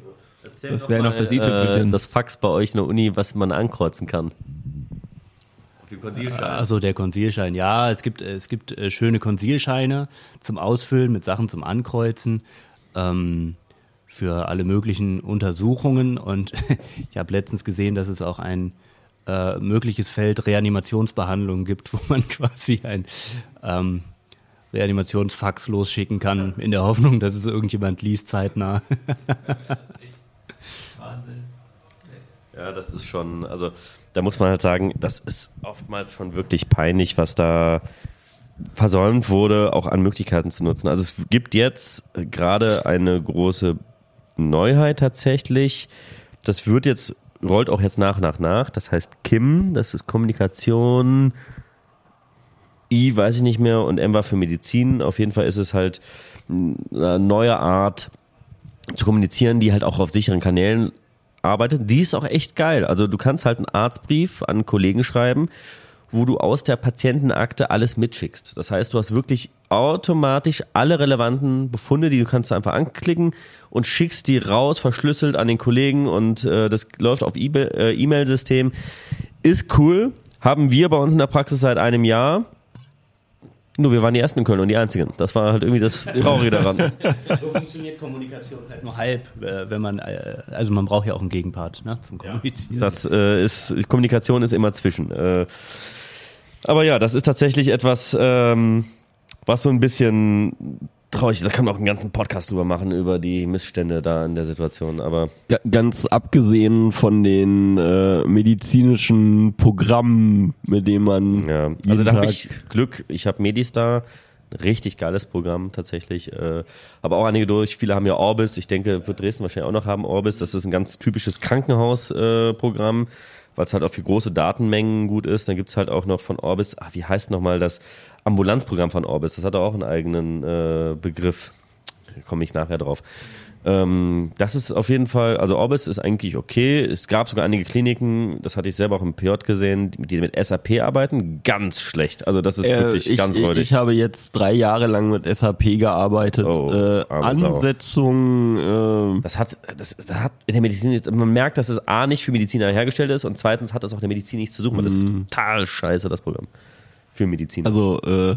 Das wäre noch das i-Tüpfelchen. Äh, das Fax bei euch in der Uni, was man ankreuzen kann. Also der Konsilschein, ja, es gibt, es gibt äh, schöne Konsilscheine zum Ausfüllen mit Sachen zum Ankreuzen ähm, für alle möglichen Untersuchungen. Und *laughs* ich habe letztens gesehen, dass es auch ein äh, mögliches Feld Reanimationsbehandlung gibt, *laughs* wo man quasi ein ähm, Reanimationsfax losschicken kann, in der Hoffnung, dass es irgendjemand liest zeitnah. *laughs* Ja, das ist schon, also da muss man halt sagen, das ist oftmals schon wirklich peinlich, was da versäumt wurde, auch an Möglichkeiten zu nutzen. Also es gibt jetzt gerade eine große Neuheit tatsächlich. Das wird jetzt, rollt auch jetzt nach, nach, nach. Das heißt KIM, das ist Kommunikation, I, weiß ich nicht mehr, und M war für Medizin. Auf jeden Fall ist es halt eine neue Art zu kommunizieren, die halt auch auf sicheren Kanälen arbeitet. Die ist auch echt geil. Also du kannst halt einen Arztbrief an einen Kollegen schreiben, wo du aus der Patientenakte alles mitschickst. Das heißt, du hast wirklich automatisch alle relevanten Befunde, die du kannst einfach anklicken und schickst die raus, verschlüsselt an den Kollegen und äh, das läuft auf äh, E-Mail-System. Ist cool. Haben wir bei uns in der Praxis seit einem Jahr. Nur wir waren die Ersten in Köln und die Einzigen. Das war halt irgendwie das Traurige daran. *laughs* So funktioniert Kommunikation halt nur halb, äh, wenn man, äh, also man braucht ja auch einen Gegenpart ne, zum Kommunizieren. Das äh, ist, Kommunikation ist immer zwischen. Äh, aber ja, das ist tatsächlich etwas, ähm, was so ein bisschen traurig. Da kann man auch einen ganzen Podcast drüber machen, über die Missstände da in der Situation. Aber Ga- Ganz abgesehen von den äh, medizinischen Programmen, mit denen man ja, also da habe ich Glück. Ich habe Medistar. Ein Richtig geiles Programm tatsächlich. Äh, aber auch einige durch. Viele haben ja Orbis. Ich denke, wird Dresden wahrscheinlich auch noch haben Orbis. Das ist ein ganz typisches Krankenhausprogramm, äh, weil es halt auch für große Datenmengen gut ist. Dann gibt's halt auch noch von Orbis, ach, wie heißt nochmal das Ambulanzprogramm von Orbis? Das hat auch einen eigenen äh, Begriff. Komme ich nachher drauf. Ähm, das ist auf jeden Fall, also Orbis ist eigentlich okay. Es gab sogar einige Kliniken, das hatte ich selber auch im PJ gesehen, die mit SAP arbeiten, ganz schlecht. Also das ist Äh, wirklich ich, ganz ich, räudig. ich habe jetzt drei Jahre lang mit SAP gearbeitet. Oh, äh. Ansetzung, äh, Das hat, das, das hat in der Medizin jetzt, man merkt, dass es A nicht für Mediziner hergestellt ist und zweitens hat das auch in der Medizin nichts zu suchen, weil das ist total scheiße, das Programm. Für Mediziner. also äh,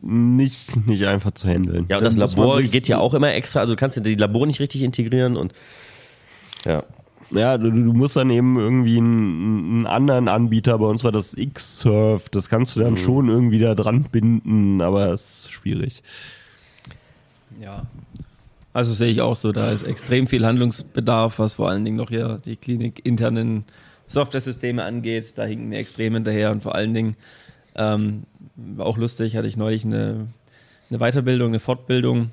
nicht, nicht einfach zu handeln. Ja, und das man Labor geht ja auch immer extra, also du kannst ja die Labor nicht richtig integrieren und ja. Ja, du, du musst dann eben irgendwie einen, einen anderen Anbieter, bei uns war das X-Surf, das kannst du dann schon irgendwie da dran binden, aber es ist schwierig. Ja. Also sehe ich auch so, da ist extrem viel Handlungsbedarf, was vor allen Dingen noch hier die klinikinternen Software-Systeme angeht. Da hinken wir extrem hinterher und vor allen Dingen, ähm, war auch lustig, hatte ich neulich eine, eine Weiterbildung, eine Fortbildung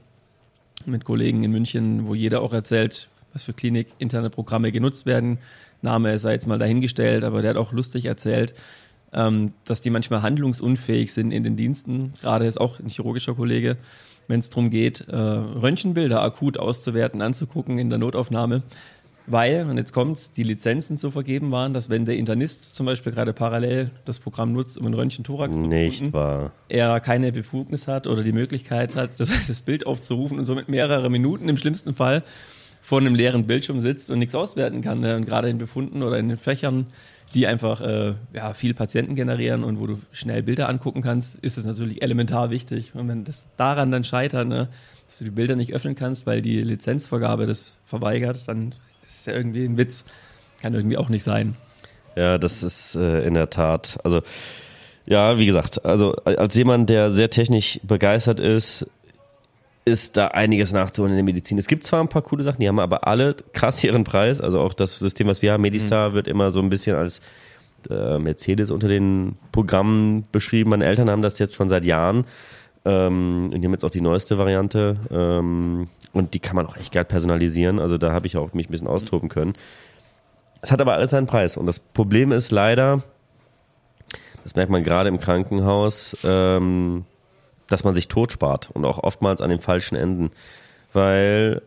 mit Kollegen in München, wo jeder auch erzählt, was für klinikinterne Programme genutzt werden. Name sei jetzt mal dahingestellt, aber der hat auch lustig erzählt, ähm, dass die manchmal handlungsunfähig sind in den Diensten. Gerade ist auch ein chirurgischer Kollege, wenn es darum geht, äh, Röntgenbilder akut auszuwerten, anzugucken in der Notaufnahme. Weil, und jetzt kommt's, die Lizenzen so vergeben waren, dass wenn der Internist zum Beispiel gerade parallel das Programm nutzt, um einen Röntgen-Thorax zu Nicht wahr. er keine Befugnis hat oder die Möglichkeit hat, *laughs* das, das Bild aufzurufen und somit mehrere Minuten im schlimmsten Fall vor einem leeren Bildschirm sitzt und nichts auswerten kann. Ne? Und gerade in Befunden oder in den Fächern, die einfach äh, ja, viel Patienten generieren und wo du schnell Bilder angucken kannst, ist es natürlich elementar wichtig. Und wenn das daran dann scheitert, ne, dass du die Bilder nicht öffnen kannst, weil die Lizenzvergabe das verweigert, dann ist ja irgendwie ein Witz. Kann irgendwie auch nicht sein. Ja, das ist äh, in der Tat. Also, ja, wie gesagt, also als jemand, der sehr technisch begeistert ist, ist da einiges nachzuholen in der Medizin. Es gibt zwar ein paar coole Sachen, die haben aber alle krass ihren Preis. Also auch das System, was wir haben, Medistar, wird immer so ein bisschen als äh, Mercedes unter den Programmen beschrieben. Meine Eltern haben das jetzt schon seit Jahren. Ähm, und die haben jetzt auch die neueste Variante. Ähm, und die kann man auch echt geil personalisieren. Also da habe ich auch mich ein bisschen austoben können. Es hat aber alles seinen Preis. Und das Problem ist leider, das merkt man gerade im Krankenhaus, ähm, dass man sich tot spart und auch oftmals an den falschen Enden. Weil,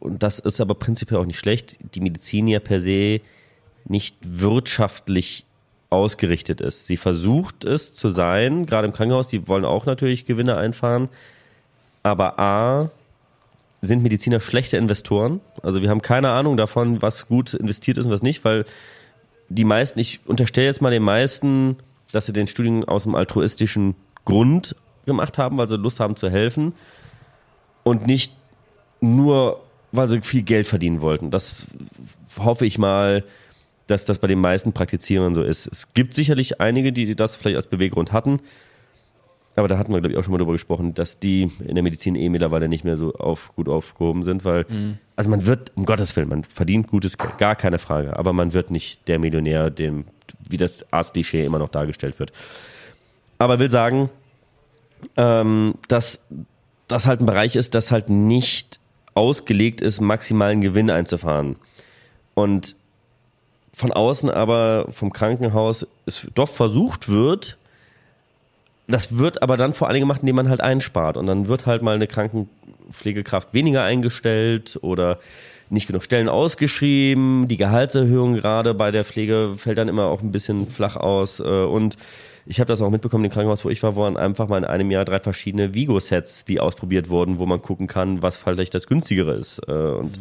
und das ist aber prinzipiell auch nicht schlecht, die Medizin ja per se nicht wirtschaftlich ausgerichtet ist. Sie versucht es zu sein, gerade im Krankenhaus, die wollen auch natürlich Gewinne einfahren. Aber A, sind Mediziner schlechte Investoren. Also wir haben keine Ahnung davon, was gut investiert ist und was nicht, weil die meisten, ich unterstelle jetzt mal den meisten, dass sie den Studium aus dem altruistischen Grund gemacht haben, weil sie Lust haben zu helfen und nicht nur, weil sie viel Geld verdienen wollten. Das hoffe ich mal, dass das bei den meisten Praktizierern so ist. Es gibt sicherlich einige, die das vielleicht als Beweggrund hatten, aber da hatten wir, glaube ich, auch schon mal drüber gesprochen, dass die in der Medizin eh mittlerweile nicht mehr so auf, gut aufgehoben sind, weil, also man wird, um Gottes Willen, man verdient gutes Geld, gar keine Frage, aber man wird nicht der Millionär, dem, wie das Arztklischee immer noch dargestellt wird. Aber will sagen, ähm, dass das halt ein Bereich ist, das halt nicht ausgelegt ist, maximalen Gewinn einzufahren. Und von außen aber vom Krankenhaus es doch versucht wird, das wird aber dann vor Dingen gemacht, indem man halt einspart. Und dann wird halt mal eine Krankenpflegekraft weniger eingestellt oder nicht genug Stellen ausgeschrieben. Die Gehaltserhöhung gerade bei der Pflege fällt dann immer auch ein bisschen flach aus. äh, Und ich habe das auch mitbekommen im Krankenhaus, wo ich war, waren einfach mal in einem Jahr drei verschiedene Vigo-Sets, die ausprobiert wurden, wo man gucken kann, was vielleicht das günstigere ist. Äh, Und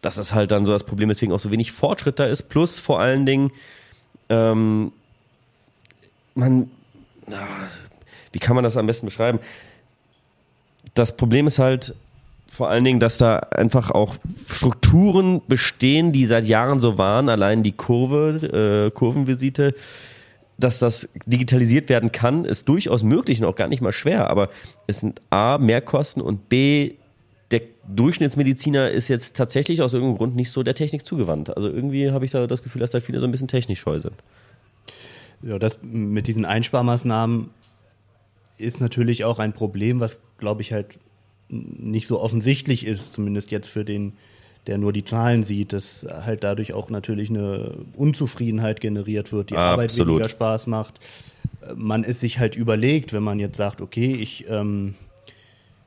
das ist halt dann so das Problem, weswegen auch so wenig Fortschritt da ist. Plus vor allen Dingen, ähm, man, wie kann man das am besten beschreiben? Das Problem ist halt vor allen Dingen, dass da einfach auch Strukturen bestehen, die seit Jahren so waren. Allein die Kurve, äh, Kurvenvisite, dass das digitalisiert werden kann, ist durchaus möglich und auch gar nicht mal schwer. Aber es sind A, Mehrkosten und B, der Durchschnittsmediziner ist jetzt tatsächlich aus irgendeinem Grund nicht so der Technik zugewandt. Also irgendwie habe ich da das Gefühl, dass da viele so ein bisschen technisch scheu sind. Ja, das mit diesen Einsparmaßnahmen ist natürlich auch ein Problem, was, glaube ich, halt nicht so offensichtlich ist, zumindest jetzt für den, der nur die Zahlen sieht, dass halt dadurch auch natürlich eine Unzufriedenheit generiert wird, die Arbeit Absolut. weniger Spaß macht. Man es sich halt überlegt, wenn man jetzt sagt, okay, ich ähm,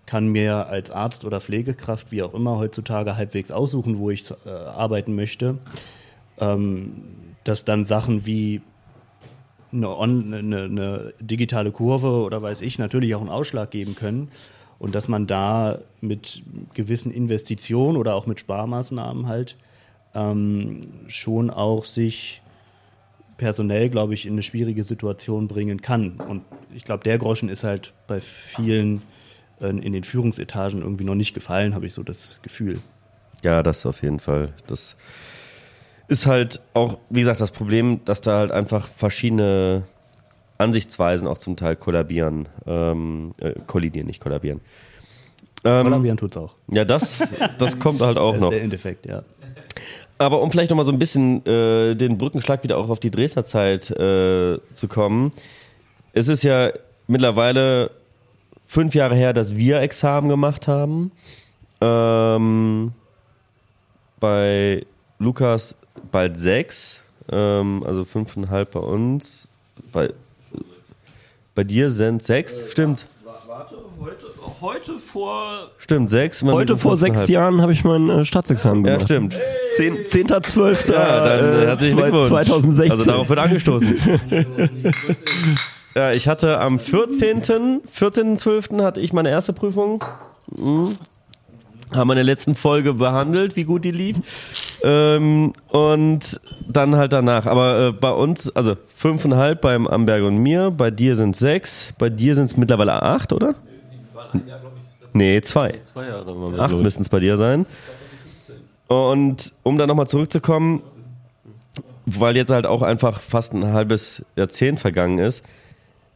kann mir als Arzt oder Pflegekraft, wie auch immer, heutzutage halbwegs aussuchen, wo ich äh, arbeiten möchte, ähm, dass dann Sachen wie eine, eine, eine digitale Kurve oder weiß ich natürlich auch einen Ausschlag geben können und dass man da mit gewissen Investitionen oder auch mit Sparmaßnahmen halt ähm, schon auch sich personell, glaube ich, in eine schwierige Situation bringen kann. Und ich glaube, der Groschen ist halt bei vielen äh, in den Führungsetagen irgendwie noch nicht gefallen, habe ich so das Gefühl. Ja, das auf jeden Fall. Das ist halt auch, wie gesagt, das Problem, dass da halt einfach verschiedene Ansichtsweisen auch zum Teil kollabieren, ähm, äh, kollidieren, nicht kollabieren. Ähm, Kollabieren tut's auch. ja, das, das kommt halt auch Das ist noch. der Endeffekt, ja. Aber um vielleicht nochmal so ein bisschen äh, den Brückenschlag wieder auch auf die Dresdner Zeit äh, zu kommen. Es ist ja mittlerweile fünf Jahre her, dass wir Examen gemacht haben. Ähm, bei Lukas bald sechs, ähm, also fünfeinhalb bei uns. Bei, bei dir sind sechs, stimmt. Warte, heute, heute vor Stimmt, sechs. heute vor sechs. Jahren habe ich mein äh, Staatsexamen Ja, gemacht. stimmt. Zehn- 10.12. Ja, dann äh, herzlichen zwei- Glückwunsch. 2016. Also darauf wird angestoßen. ja, ich hatte am 14. 14.12. hatte ich meine erste Prüfung. Mhm. Haben wir in der letzten Folge behandelt, wie gut die lief. Ähm, und dann halt danach. Aber äh, bei uns, also fünfeinhalb beim Amberg und mir, bei dir sind sechs, bei dir sind es mittlerweile acht, oder? Nee, zwei. Zwei Jahre Acht müssen es bei dir sein. Und um da nochmal zurückzukommen, weil jetzt halt auch einfach fast ein halbes Jahrzehnt vergangen ist,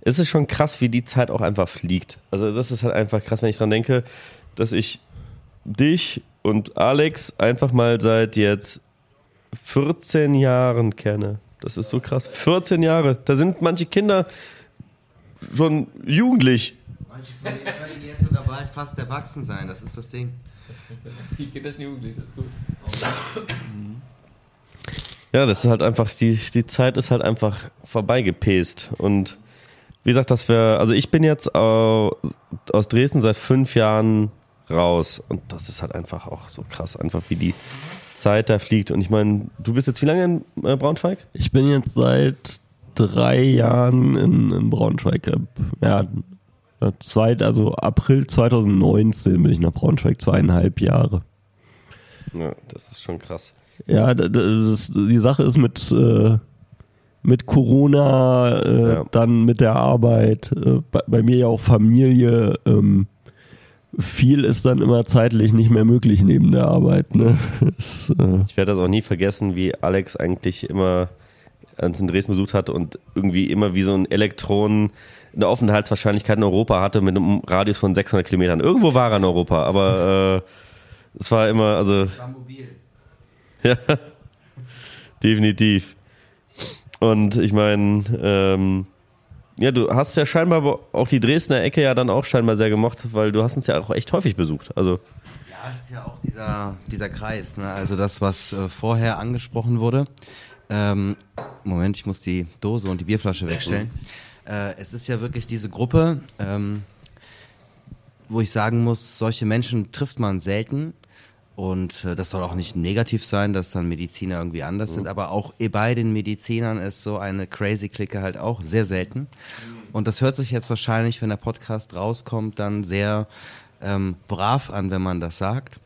ist es schon krass, wie die Zeit auch einfach fliegt. Also das ist halt einfach krass, wenn ich dran denke, dass ich dich und Alex einfach mal seit jetzt 14 Jahren kenne. Das ist so krass. 14 Jahre. Da sind manche Kinder schon jugendlich. Manche können jetzt sogar bald fast erwachsen sein, das ist das Ding. Die Kinder sind jugendlich, das ist gut. Ja, das ist halt einfach, die, die Zeit ist halt einfach vorbeigepäst. Und wie gesagt, dass wir, also ich bin jetzt au- aus Dresden seit fünf Jahren raus. Und das ist halt einfach auch so krass, einfach wie die Zeit da fliegt. Und ich meine, du bist jetzt wie lange in äh, Braunschweig? Ich bin jetzt seit drei Jahren in, in Braunschweig. Ab, Ja, äh, zweit, also April 2019 bin ich nach Braunschweig, zweieinhalb Jahre. Ja, das ist schon krass. Ja, das, die Sache ist mit, äh, mit Corona, äh, Ja. dann mit der Arbeit, äh, bei, bei mir ja auch Familie. Ähm, viel ist dann immer zeitlich nicht mehr möglich neben der Arbeit. Ne? *laughs* Das, äh, Ich werde das auch nie vergessen, wie Alex eigentlich immer uns in Dresden besucht hat und irgendwie immer wie so ein Elektron eine Aufenthaltswahrscheinlichkeit in Europa hatte mit einem Radius von 600 Kilometern. Irgendwo war er in Europa, aber äh, es war immer, also War mobil. *laughs* ja, definitiv. Und ich meine, ähm, ja, du hast ja scheinbar auch die Dresdner Ecke ja dann auch scheinbar sehr gemocht, weil du hast uns ja auch echt häufig besucht. Also Ja, es ist ja auch dieser, dieser Kreis, ne? also das, was äh, vorher angesprochen wurde. Ähm, Moment, ich muss die Dose und die Bierflasche wegstellen. Äh, es ist ja wirklich diese Gruppe, ähm, wo ich sagen muss, solche Menschen trifft man selten. Und äh, das soll auch nicht negativ sein, dass dann Mediziner irgendwie anders sind, aber auch bei den Medizinern ist so eine crazy Clique halt auch sehr selten. Und das hört sich jetzt wahrscheinlich, wenn der Podcast rauskommt, dann sehr ähm, brav an, wenn man das sagt,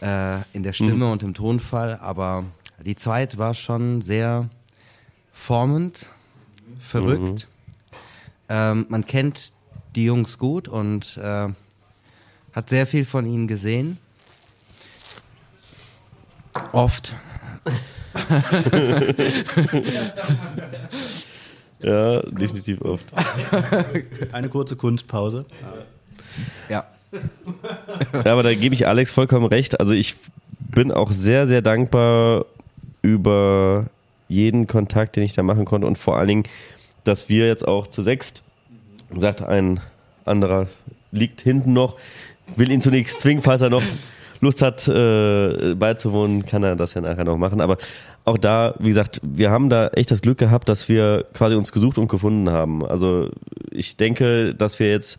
äh, in der Stimme und im Tonfall. Aber die Zeit war schon sehr formend, verrückt. Ähm, man kennt die Jungs gut und äh, hat sehr viel von ihnen gesehen. Oft. *laughs* ja, definitiv oft. Eine kurze Kunstpause. Ja. Ja, aber da gebe ich Alex vollkommen recht. Also ich bin auch sehr, sehr dankbar über jeden Kontakt, den ich da machen konnte und vor allen Dingen, dass wir jetzt auch zu sechst, sagt ein anderer, liegt hinten noch, will ihn zunächst zwingen, falls er noch Lust hat, äh, beizuwohnen, kann er das ja nachher noch machen. Aber auch da, wie gesagt, wir haben da echt das Glück gehabt, dass wir quasi uns gesucht und gefunden haben. Also ich denke, dass wir jetzt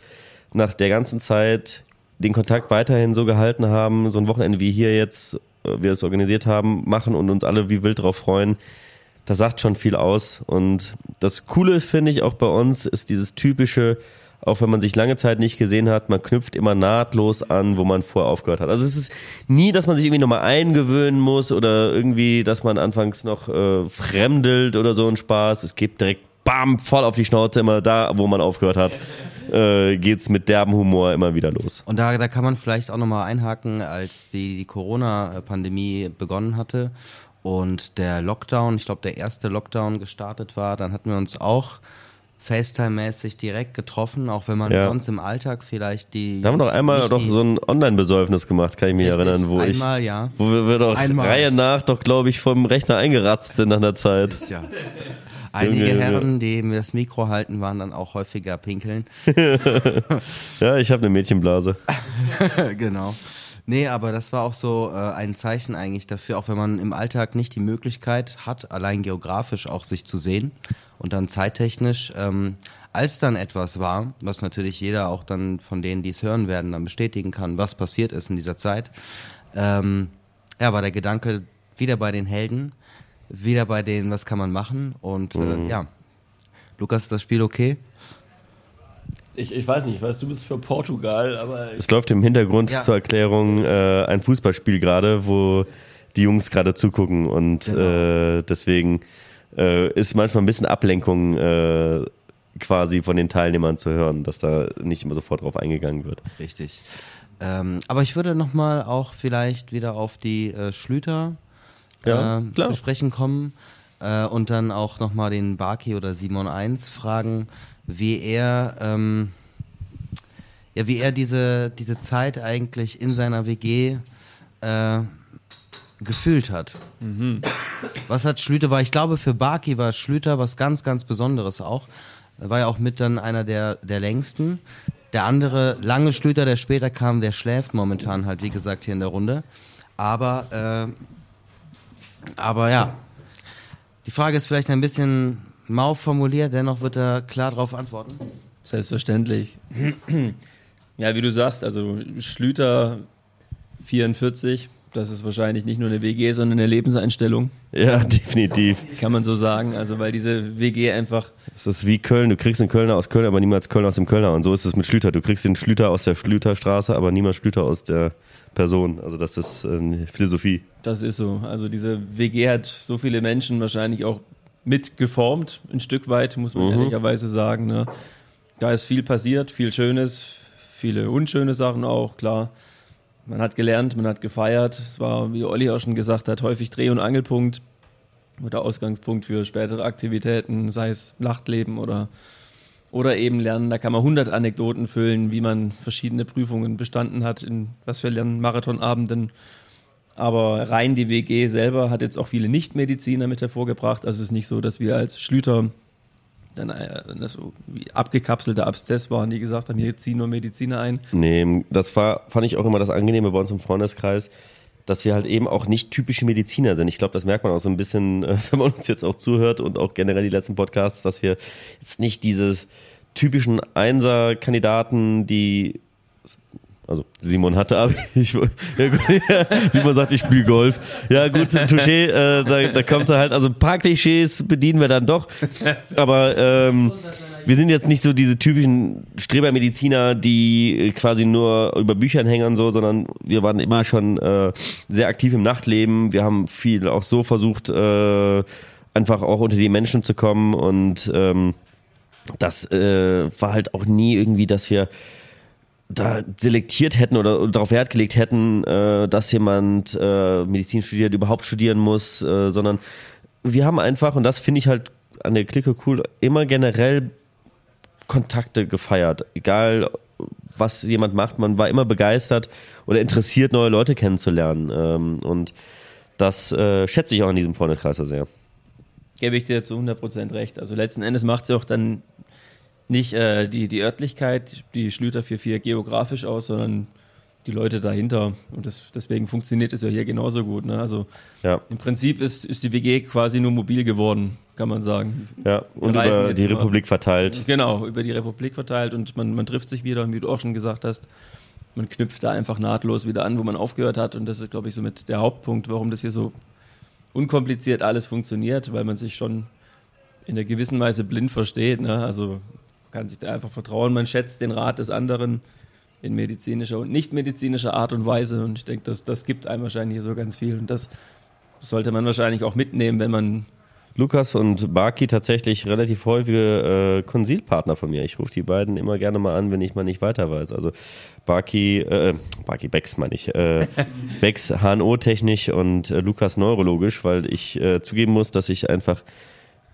nach der ganzen Zeit den Kontakt weiterhin so gehalten haben, so ein Wochenende wie hier jetzt, äh, wir es organisiert haben, machen und uns alle wie wild drauf freuen. Das sagt schon viel aus. Und das Coole finde ich auch bei uns ist dieses typische auch wenn man sich lange Zeit nicht gesehen hat, man knüpft immer nahtlos an, wo man vorher aufgehört hat. Also es ist nie, dass man sich irgendwie nochmal eingewöhnen muss oder irgendwie, dass man anfangs noch äh, fremdelt oder so ein Spaß. Es gibt direkt bam, voll auf die Schnauze immer da, wo man aufgehört hat. *laughs* Äh, geht's mit derben Humor immer wieder los. Und da, da kann man vielleicht auch nochmal einhaken, als die, die Corona-Pandemie begonnen hatte und der Lockdown, ich glaube der erste Lockdown gestartet war, dann hatten wir uns auch FaceTime-mäßig direkt getroffen, auch wenn man Ja. sonst im Alltag vielleicht die. Da haben wir doch einmal doch so ein Online-Besäufnis gemacht, kann ich mich Richtig, erinnern, wo ich, einmal, ja. wo wir, wir doch Einmal. Reihe nach doch, glaube ich, vom Rechner eingeratzt sind nach einer Zeit. Ja. *laughs* Einige Junge, Herren, die mir das Mikro halten, waren dann auch häufiger pinkeln. *laughs* Ja, ich habe eine Mädchenblase. *laughs* genau. Nee, aber das war auch so äh, ein Zeichen eigentlich dafür, auch wenn man im Alltag nicht die Möglichkeit hat, allein geografisch auch sich zu sehen und dann zeittechnisch, ähm, als dann etwas war, was natürlich jeder auch dann von denen, die es hören werden, dann bestätigen kann, was passiert ist in dieser Zeit, ähm, ja, war der Gedanke wieder bei den Helden, wieder bei denen, was kann man machen und äh, ja. Lukas, ist das Spiel okay? Ich, ich weiß nicht, ich weiß, du bist für Portugal, aber Es läuft im Hintergrund Ja. zur Erklärung äh, ein Fußballspiel gerade, wo die Jungs gerade zugucken und Genau. äh, deswegen äh, ist manchmal ein bisschen Ablenkung äh, quasi von den Teilnehmern zu hören, dass da nicht immer sofort drauf eingegangen wird. Richtig. Ähm, aber ich würde nochmal auch vielleicht wieder auf die äh, Schlüter Ja, äh, klar. zu sprechen kommen äh, und dann auch nochmal den Barki oder Simon 1 fragen, wie er, ähm, ja, wie er diese, diese Zeit eigentlich in seiner WG äh, gefühlt hat. Was hat Schlüter, weil ich glaube, für Barki war Schlüter was ganz, ganz Besonderes auch. Er war ja auch mit dann einer der, der längsten. Der andere, lange Schlüter, der später kam, der schläft momentan halt, wie gesagt, hier in der Runde. Aber, äh, aber ja. Die Frage ist vielleicht ein bisschen mau formuliert, dennoch wird er klar darauf antworten. Selbstverständlich. ja, wie du sagst, also Schlüter 44, das ist wahrscheinlich nicht nur eine WG, sondern eine Lebenseinstellung, Ja, definitiv. kann man so sagen. Also weil diese WG einfach, Es ist wie Köln, du kriegst einen Kölner aus Köln, aber niemals Köln aus dem Kölner. Und so ist es mit Schlüter. Du kriegst den Schlüter aus der Schlüterstraße, aber niemals Schlüter aus der Person. Also das ist eine Philosophie. das ist so. Also diese WG hat so viele Menschen wahrscheinlich auch mitgeformt, ein Stück weit, muss man ehrlicherweise sagen. Ne? Da ist viel passiert, viel Schönes, viele unschöne Sachen auch, klar. Man hat gelernt, man hat gefeiert. Es war, wie Olli auch schon gesagt hat, häufig Dreh- und Angelpunkt oder Ausgangspunkt für spätere Aktivitäten, sei es Nachtleben oder, oder eben Lernen. Da kann man 100 Anekdoten füllen, wie man verschiedene Prüfungen bestanden hat, in was für Lernmarathonabenden. Aber rein die WG selber hat jetzt auch viele Nichtmediziner mit hervorgebracht. Also es ist nicht so, dass wir als Schlüter dann äh, so abgekapselter Abszess waren, die gesagt haben, hier ziehen nur Mediziner ein. Nee, das war, fand ich auch immer das Angenehme bei uns im Freundeskreis, dass wir halt eben auch nicht typische Mediziner sind. Ich glaube, das merkt man auch so ein bisschen, *laughs* äh, wenn man uns jetzt auch zuhört und auch generell die letzten Podcasts, dass wir jetzt nicht diese typischen Einser-Kandidaten, die also Simon hatte *laughs* Abi. Ich, ja, gut, ja, Simon sagt, ich spiele Golf. Ja gut, Touché, äh, da, da kommt er halt, also ein paar Klischees bedienen wir dann doch. Aber ähm, wir sind jetzt nicht so diese typischen Strebermediziner, die quasi nur über Büchern hängen so, sondern wir waren immer schon äh, sehr aktiv im Nachtleben. Wir haben viel auch so versucht, äh, einfach auch unter die Menschen zu kommen und ähm, das äh, war halt auch nie irgendwie, dass wir da selektiert hätten oder darauf Wert gelegt hätten, äh, dass jemand äh, Medizin studiert, überhaupt studieren muss, äh, sondern wir haben einfach, und das finde ich halt an der Clique cool, immer generell Kontakte gefeiert. Egal, was jemand macht, man war immer begeistert oder interessiert, neue Leute kennenzulernen. Ähm, und das äh, schätze ich auch in diesem Freundeskreis so sehr. Gebe ich dir zu 100% recht. Also letzten Endes macht es auch dann nicht äh, die, die Örtlichkeit, die Schlüter 4-4 geografisch aus, sondern die Leute dahinter. Und das, deswegen funktioniert es ja hier genauso gut. Ne? Also Ja, im Prinzip ist, ist die WG quasi nur mobil geworden, kann man sagen. ja. Und reisen über die. Republik verteilt. Genau, über die Republik verteilt und man, man trifft sich wieder, und wie du auch schon gesagt hast, man knüpft da einfach nahtlos wieder an, wo man aufgehört hat. Und das ist, glaube ich, somit der Hauptpunkt, warum das hier so unkompliziert alles funktioniert, weil man sich schon in einer gewissen Weise blind versteht. Ne? Also kann sich da einfach vertrauen. Man schätzt den Rat des anderen in medizinischer und nicht medizinischer Art und Weise. Und ich denke, das, das gibt einem wahrscheinlich so ganz viel. Und das sollte man wahrscheinlich auch mitnehmen, wenn man Lukas und Baki tatsächlich relativ häufige äh, Konsilpartner von mir. Ich rufe die beiden immer gerne mal an, wenn ich mal nicht weiter weiß. Also Baki, äh, Baki Becks meine ich, äh, *laughs* Becks HNO-technisch und äh, Lukas neurologisch, weil ich äh, zugeben muss, dass ich einfach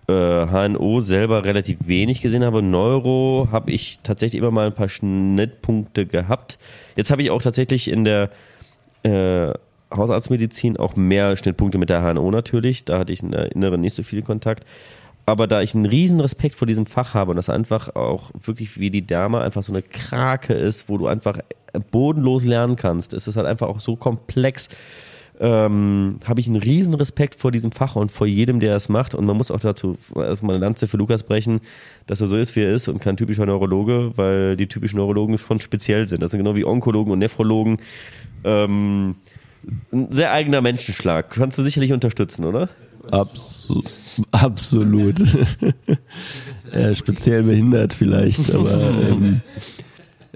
äh, HNO selber relativ wenig gesehen habe. Neuro habe ich tatsächlich immer mal ein paar Schnittpunkte gehabt. Jetzt habe ich auch tatsächlich in der äh, Hausarztmedizin auch mehr Schnittpunkte mit der HNO natürlich. Da hatte ich in der Inneren nicht so viel Kontakt. Aber da ich einen riesen Respekt vor diesem Fach habe und das einfach auch wirklich wie die Därme einfach so eine Krake ist, wo du einfach bodenlos lernen kannst, ist es halt einfach auch so komplex. Ähm, habe ich einen riesen Respekt vor diesem Fach und vor jedem, der es macht. Und man muss auch dazu erstmal eine Lanze für Lukas brechen, dass er so ist, wie er ist und kein typischer Neurologe, weil die typischen Neurologen schon speziell sind. Das sind genau wie Onkologen und Nephrologen. Ähm, ein sehr eigener Menschenschlag. Kannst du sicherlich unterstützen, oder? Absu absolut. *laughs* äh, speziell behindert vielleicht, aber ähm,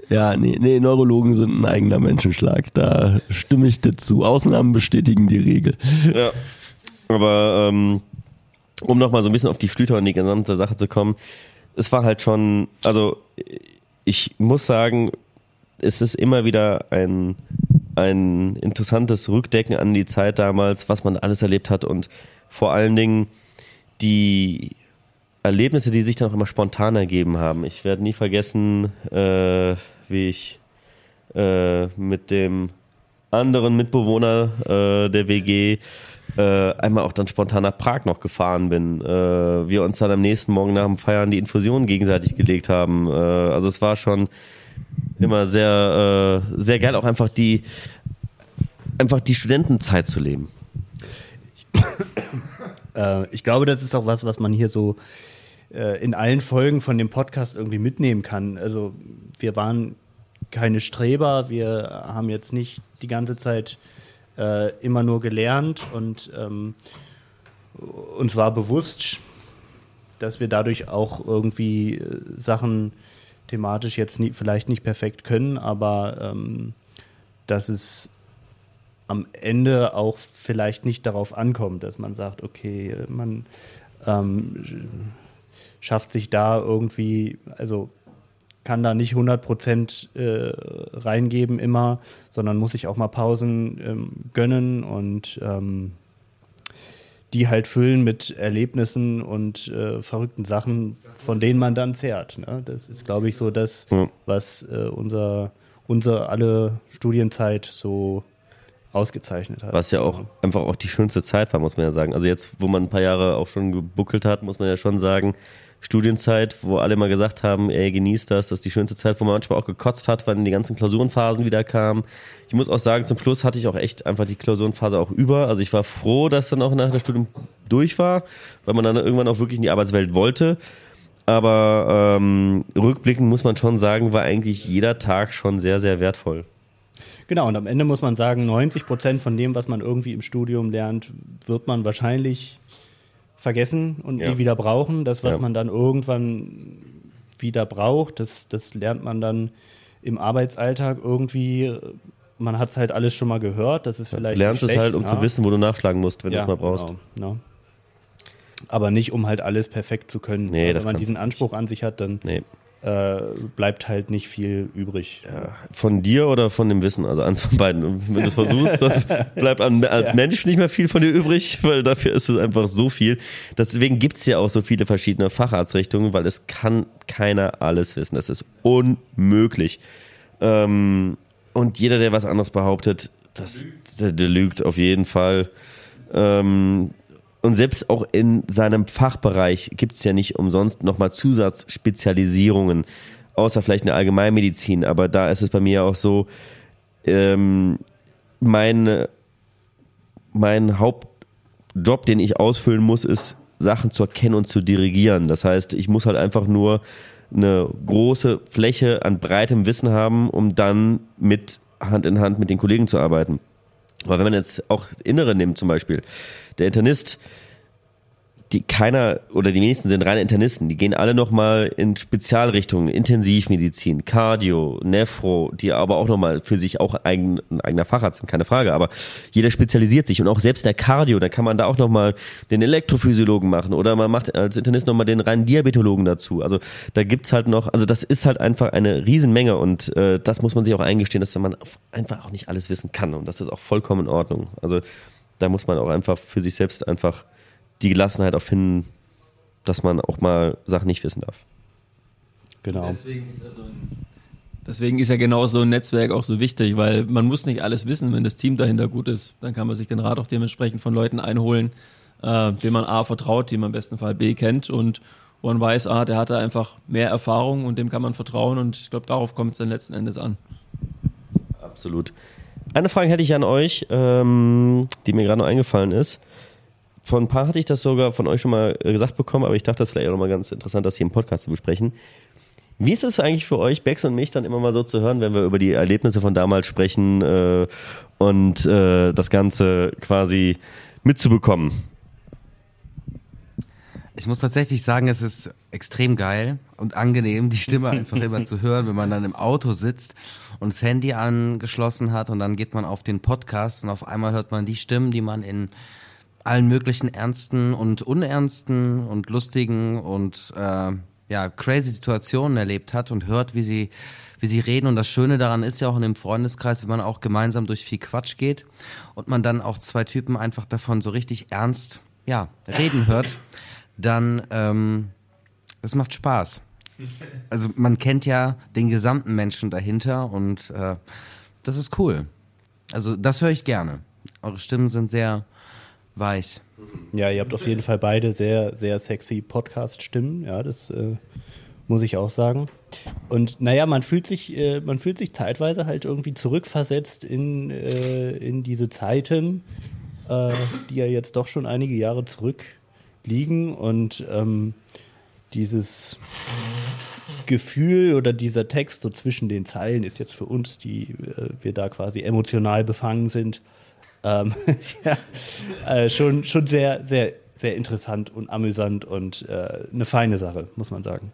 ja, nee, nee, Neurologen sind ein eigener Menschenschlag. Da stimme ich dir zu. Ausnahmen bestätigen die Regel. Ja. Aber ähm, um nochmal so ein bisschen auf die Schlüter und die gesamte Sache zu kommen, es war halt schon, also ich muss sagen, es ist immer wieder ein ein interessantes Rückdecken an die Zeit damals, was man alles erlebt hat und vor allen Dingen die Erlebnisse, die sich dann auch immer spontan ergeben haben. Ich werde nie vergessen, äh, wie ich äh, mit dem anderen Mitbewohner äh, der WG äh, einmal auch dann spontan nach Prag noch gefahren bin. Äh, wir uns dann am nächsten Morgen nach dem Feiern die Infusion gegenseitig gelegt haben. Äh, also es war schon immer sehr, äh, sehr geil, auch einfach die, einfach die Studentenzeit zu leben. Äh, ich glaube, das ist auch was, was man hier so äh, in allen Folgen von dem Podcast irgendwie mitnehmen kann. Also wir waren keine Streber, wir haben jetzt nicht die ganze Zeit äh, immer nur gelernt und ähm, uns war bewusst, dass wir dadurch auch irgendwie äh, Sachen thematisch jetzt nie, vielleicht nicht perfekt können, aber ähm, dass es am Ende auch vielleicht nicht darauf ankommt, dass man sagt, okay, man ähm, schafft sich da irgendwie, also kann da nicht 100 Prozent äh, reingeben immer, sondern muss sich auch mal Pausen ähm, gönnen und ähm, die halt füllen mit Erlebnissen und äh, verrückten Sachen, von denen man dann zehrt. Ne? Das ist, glaube ich, so das, ja. was äh, unser, unsere alle Studienzeit so ausgezeichnet hat. Was ja auch einfach auch die schönste Zeit war, muss man ja sagen. Also jetzt, wo man ein paar Jahre auch schon gebuckelt hat, muss man ja schon sagen, Studienzeit, wo alle mal gesagt haben, ey, genießt das, das ist die schönste Zeit, wo man manchmal auch gekotzt hat, wenn die ganzen Klausurenphasen wieder kamen. Ich muss auch sagen, zum Schluss hatte ich auch echt einfach die Klausurenphase auch über. Also ich war froh, dass dann auch nach der Studium durch war, weil man dann irgendwann auch wirklich in die Arbeitswelt wollte. Aber ähm, rückblickend muss man schon sagen, war eigentlich jeder Tag schon sehr, sehr wertvoll. Genau, und am Ende muss man sagen, 90 Prozent von dem, was man irgendwie im Studium lernt, wird man wahrscheinlich vergessen und ja. nie wieder brauchen. Das, was ja. man dann irgendwann wieder braucht, das, das lernt man dann im Arbeitsalltag irgendwie. Man hat es halt alles schon mal gehört. Das ist vielleicht. Du lernst schlecht, es halt, um ja. zu wissen, wo du nachschlagen musst, wenn du es mal brauchst. Genau, no. Aber nicht, um halt alles perfekt zu können. Nee, wenn man diesen Anspruch an sich hat, dann nee äh, bleibt halt nicht viel übrig. Ja, von dir oder von dem Wissen? Also eins von beiden. Wenn du es versuchst, dann *laughs* bleibt an, als ja. Mensch nicht mehr viel von dir übrig, weil dafür ist es einfach so viel. Deswegen gibt es ja auch so viele verschiedene Facharztrichtungen, weil es kann keiner alles wissen. Das ist unmöglich. Ähm, und jeder, der was anderes behauptet, das, der, der lügt auf jeden Fall. Ähm, und selbst auch in seinem Fachbereich gibt es ja nicht umsonst nochmal Zusatzspezialisierungen, außer vielleicht eine Allgemeinmedizin. Aber da ist es bei mir auch so, ähm, mein, mein Hauptjob, den ich ausfüllen muss, ist, Sachen zu erkennen und zu dirigieren. Das heißt, ich muss halt einfach nur eine große Fläche an breitem Wissen haben, um dann mit Hand in Hand mit den Kollegen zu arbeiten. Aber wenn man jetzt auch Innere nimmt zum Beispiel, der Internist, die keiner oder die wenigsten sind reine Internisten. Die gehen alle nochmal in Spezialrichtungen, Intensivmedizin, Cardio, Nephro, die aber auch nochmal für sich auch eigen, ein eigener Facharzt sind, keine Frage. Aber jeder spezialisiert sich und auch selbst der Cardio, da kann man da auch nochmal den Elektrophysiologen machen oder man macht als Internist nochmal den reinen Diabetologen dazu. Also da gibt's halt noch, also das ist halt einfach eine Riesenmenge und äh, das muss man sich auch eingestehen, dass man einfach auch nicht alles wissen kann und das ist auch vollkommen in Ordnung. Also da muss man auch einfach für sich selbst einfach die Gelassenheit auch finden, dass man auch mal Sachen nicht wissen darf. Genau. Deswegen ist, ja so ein, deswegen ist ja genau so ein Netzwerk auch so wichtig, weil man muss nicht alles wissen, wenn das Team dahinter gut ist. Dann kann man sich den Rat auch dementsprechend von Leuten einholen, äh, denen man A vertraut, die man im besten Fall B kennt und wo man weiß, ah, der hatte einfach mehr Erfahrung und dem kann man vertrauen und ich glaube, darauf kommt es dann letzten Endes an. Absolut. Eine Frage hätte ich an euch, ähm, die mir gerade noch eingefallen ist von ein paar hatte ich das sogar von euch schon mal äh, gesagt bekommen, aber ich dachte, das ist vielleicht auch nochmal ganz interessant, das hier im Podcast zu besprechen. Wie ist es eigentlich für euch, Bex und mich, dann immer mal so zu hören, wenn wir über die Erlebnisse von damals sprechen äh, und äh, das Ganze quasi mitzubekommen? Ich muss tatsächlich sagen, es ist extrem geil und angenehm, die Stimme einfach immer zu *laughs* hören, wenn man dann im Auto sitzt und das Handy angeschlossen hat und dann geht man auf den Podcast und auf einmal hört man die Stimmen, die man in allen möglichen ernsten und unernsten und lustigen und äh, ja crazy Situationen erlebt hat und hört, wie sie wie sie reden und das Schöne daran ist ja auch in dem Freundeskreis, wenn man auch gemeinsam durch viel Quatsch geht und man dann auch zwei Typen einfach davon so richtig ernst ja reden hört, dann ähm, das macht Spaß. Also man kennt ja den gesamten Menschen dahinter und äh, das ist cool. Also das höre ich gerne. Eure Stimmen sind sehr weich. Ja, ihr habt auf jeden Fall beide sehr, sehr sexy Podcast-Stimmen. Ja, das äh, muss ich auch sagen. Und naja, man fühlt sich, äh, man fühlt sich zeitweise halt irgendwie zurückversetzt in, äh, in diese Zeiten, äh, die ja jetzt doch schon einige Jahre zurückliegen. Und ähm, dieses Gefühl oder dieser Text so zwischen den Zeilen ist jetzt für uns, die äh, wir da quasi emotional befangen sind, ähm, *laughs* ja, äh, schon, schon sehr, sehr, sehr interessant und amüsant und äh, eine feine Sache, muss man sagen.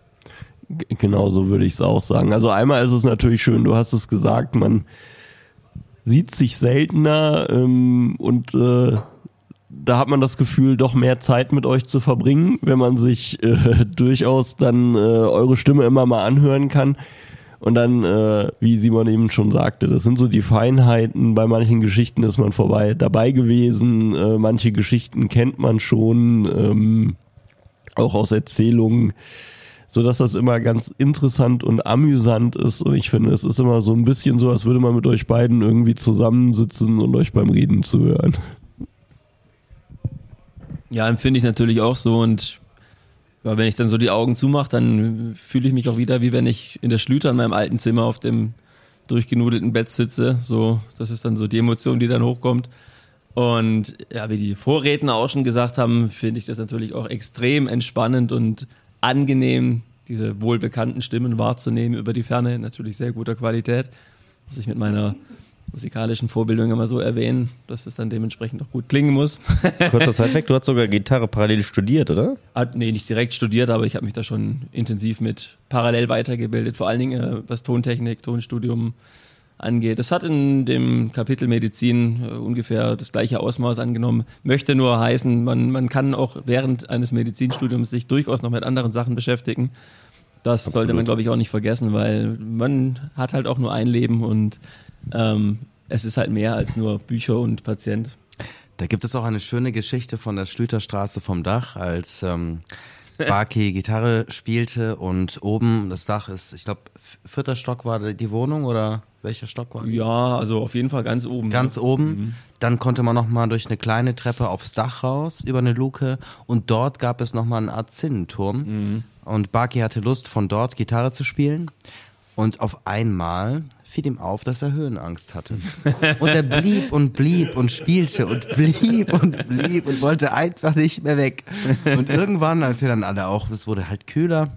Genau so würde ich es auch sagen. Also einmal ist es natürlich schön, du hast es gesagt, man sieht sich seltener ähm, und äh, da hat man das Gefühl, doch mehr Zeit mit euch zu verbringen, wenn man sich äh, *laughs* durchaus dann äh, eure Stimme immer mal anhören kann. Und dann, äh, wie Simon eben schon sagte, das sind so die Feinheiten. Bei manchen Geschichten ist man vorbei dabei gewesen. Äh, manche Geschichten kennt man schon, ähm, auch aus Erzählungen, so dass das immer ganz interessant und amüsant ist. Und ich finde, es ist immer so ein bisschen so, als würde man mit euch beiden irgendwie zusammensitzen und euch beim Reden zuhören. Ja, empfinde ich natürlich auch so und ja, wenn ich dann so die Augen zumache, dann fühle ich mich auch wieder, wie wenn ich in der Schlüter in meinem alten Zimmer auf dem durchgenudelten Bett sitze. So, das ist dann so die Emotion, die dann hochkommt. Und ja, wie die Vorredner auch schon gesagt haben, finde ich das natürlich auch extrem entspannend und angenehm, diese wohlbekannten Stimmen wahrzunehmen über die Ferne, natürlich sehr guter Qualität, was ich mit meiner musikalischen Vorbildung immer so erwähnen, dass es dann dementsprechend auch gut klingen muss. *laughs* Kurzer Zeit weg, du hast sogar Gitarre parallel studiert, oder? Hat, nee, nicht direkt studiert, aber ich habe mich da schon intensiv mit parallel weitergebildet, vor allen Dingen äh, was Tontechnik, Tonstudium angeht. Das hat in dem Kapitel Medizin äh, ungefähr das gleiche Ausmaß angenommen. Möchte nur heißen, man, man kann auch während eines Medizinstudiums sich durchaus noch mit anderen Sachen beschäftigen. Das Absolut. sollte man, glaube ich, auch nicht vergessen, weil man hat halt auch nur ein Leben und ähm, es ist halt mehr als nur Bücher und Patient. Da gibt es auch eine schöne Geschichte von der Schlüterstraße vom Dach, als ähm, Baki Gitarre spielte und oben das Dach ist, ich glaube, vierter Stock war die Wohnung oder welcher Stock war? Die? Ja, also auf jeden Fall ganz oben. Ganz ja. oben. Mhm. Dann konnte man nochmal durch eine kleine Treppe aufs Dach raus, über eine Luke und dort gab es nochmal eine Art Zinnenturm. Mhm. Und Baki hatte Lust, von dort Gitarre zu spielen. Und auf einmal fiel ihm auf, dass er Höhenangst hatte. Und er blieb und blieb und spielte und blieb und blieb und wollte einfach nicht mehr weg. Und irgendwann, als wir dann alle auch, es wurde halt kühler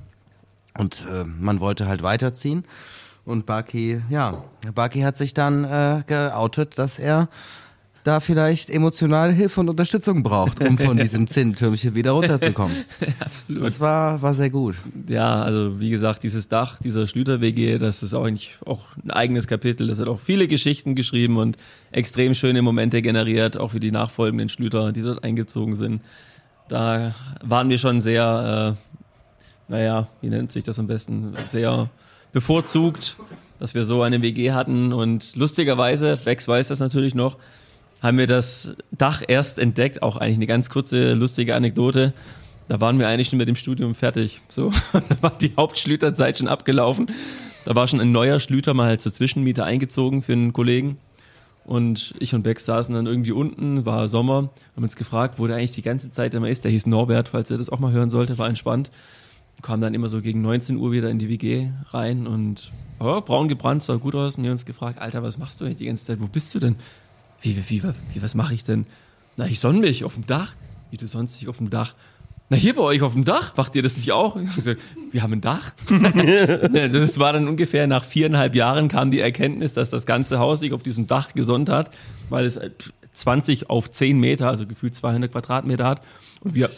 und äh, man wollte halt weiterziehen. Und Baki, ja, Baki hat sich dann äh, geoutet, dass er da vielleicht emotionale Hilfe und Unterstützung braucht, um von diesem Zinntürmchen wieder runterzukommen. *laughs* Absolut. Das war, war sehr gut. Ja, also wie gesagt, dieses Dach, dieser Schlüter-WG, das ist auch eigentlich auch ein eigenes Kapitel. Das hat auch viele Geschichten geschrieben und extrem schöne Momente generiert, auch für die nachfolgenden Schlüter, die dort eingezogen sind. Da waren wir schon sehr, äh, naja, wie nennt sich das am besten, sehr bevorzugt, dass wir so eine WG hatten und lustigerweise, Bex weiß das natürlich noch, haben wir das Dach erst entdeckt, auch eigentlich eine ganz kurze, lustige Anekdote. Da waren wir eigentlich schon mit dem Studium fertig. So, *laughs* da war die Hauptschlüterzeit schon abgelaufen. Da war schon ein neuer Schlüter mal zur Zwischenmiete eingezogen für einen Kollegen. Und ich und Bex saßen dann irgendwie unten, war Sommer, haben uns gefragt, wo der eigentlich die ganze Zeit immer ist. Der hieß Norbert, falls ihr das auch mal hören sollte, war entspannt. Kam dann immer so gegen 19 Uhr wieder in die WG rein und oh, braun gebrannt, sah gut aus. Und wir haben uns gefragt, Alter, was machst du eigentlich die ganze Zeit? Wo bist du denn? Wie, wie, wie, wie was mache ich denn? Na, ich sonne mich auf dem Dach. Wie, du sonnst dich auf dem Dach? Na, hier bei euch auf dem Dach, macht ihr das nicht auch? Ich so, wir haben ein Dach. *laughs* Das war dann ungefähr nach viereinhalb Jahren kam die Erkenntnis, dass das ganze Haus sich auf diesem Dach gesonnt hat, weil es 20 auf 10 Meter, also gefühlt 200 Quadratmeter hat. Und wir,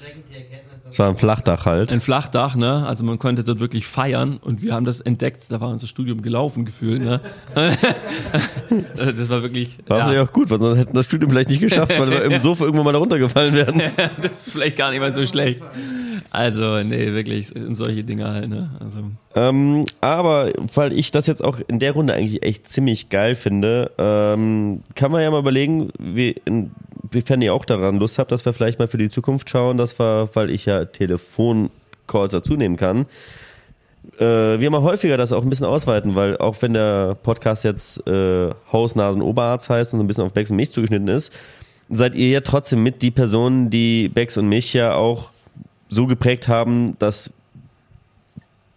Es war ein Flachdach halt. ein Flachdach, ne? Also man konnte dort wirklich feiern und wir haben das entdeckt. Da war unser Studium gelaufen gefühlt, ne? *laughs* das war wirklich. War ja. vielleicht auch gut, weil sonst hätten wir das Studium vielleicht nicht geschafft, weil wir im *laughs* Sofa irgendwann mal da runtergefallen wären. *laughs* das ist vielleicht gar nicht mal so schlecht. Also, nee, wirklich, solche Dinge halt, ne? Also, Ähm, aber weil ich das jetzt auch in der Runde eigentlich echt ziemlich geil finde, ähm, kann man ja mal überlegen, wie, inwiefern ihr auch daran Lust habt, dass wir vielleicht mal für die Zukunft schauen, dass wir, weil ich ja Telefoncalls dazu nehmen kann, äh, wir mal häufiger das auch ein bisschen ausweiten, weil auch wenn der Podcast jetzt äh, Haus, Nasen, Oberarzt heißt und so ein bisschen auf Becks und mich zugeschnitten ist, seid ihr ja trotzdem mit die Personen, die Becks und mich ja auch so geprägt haben, dass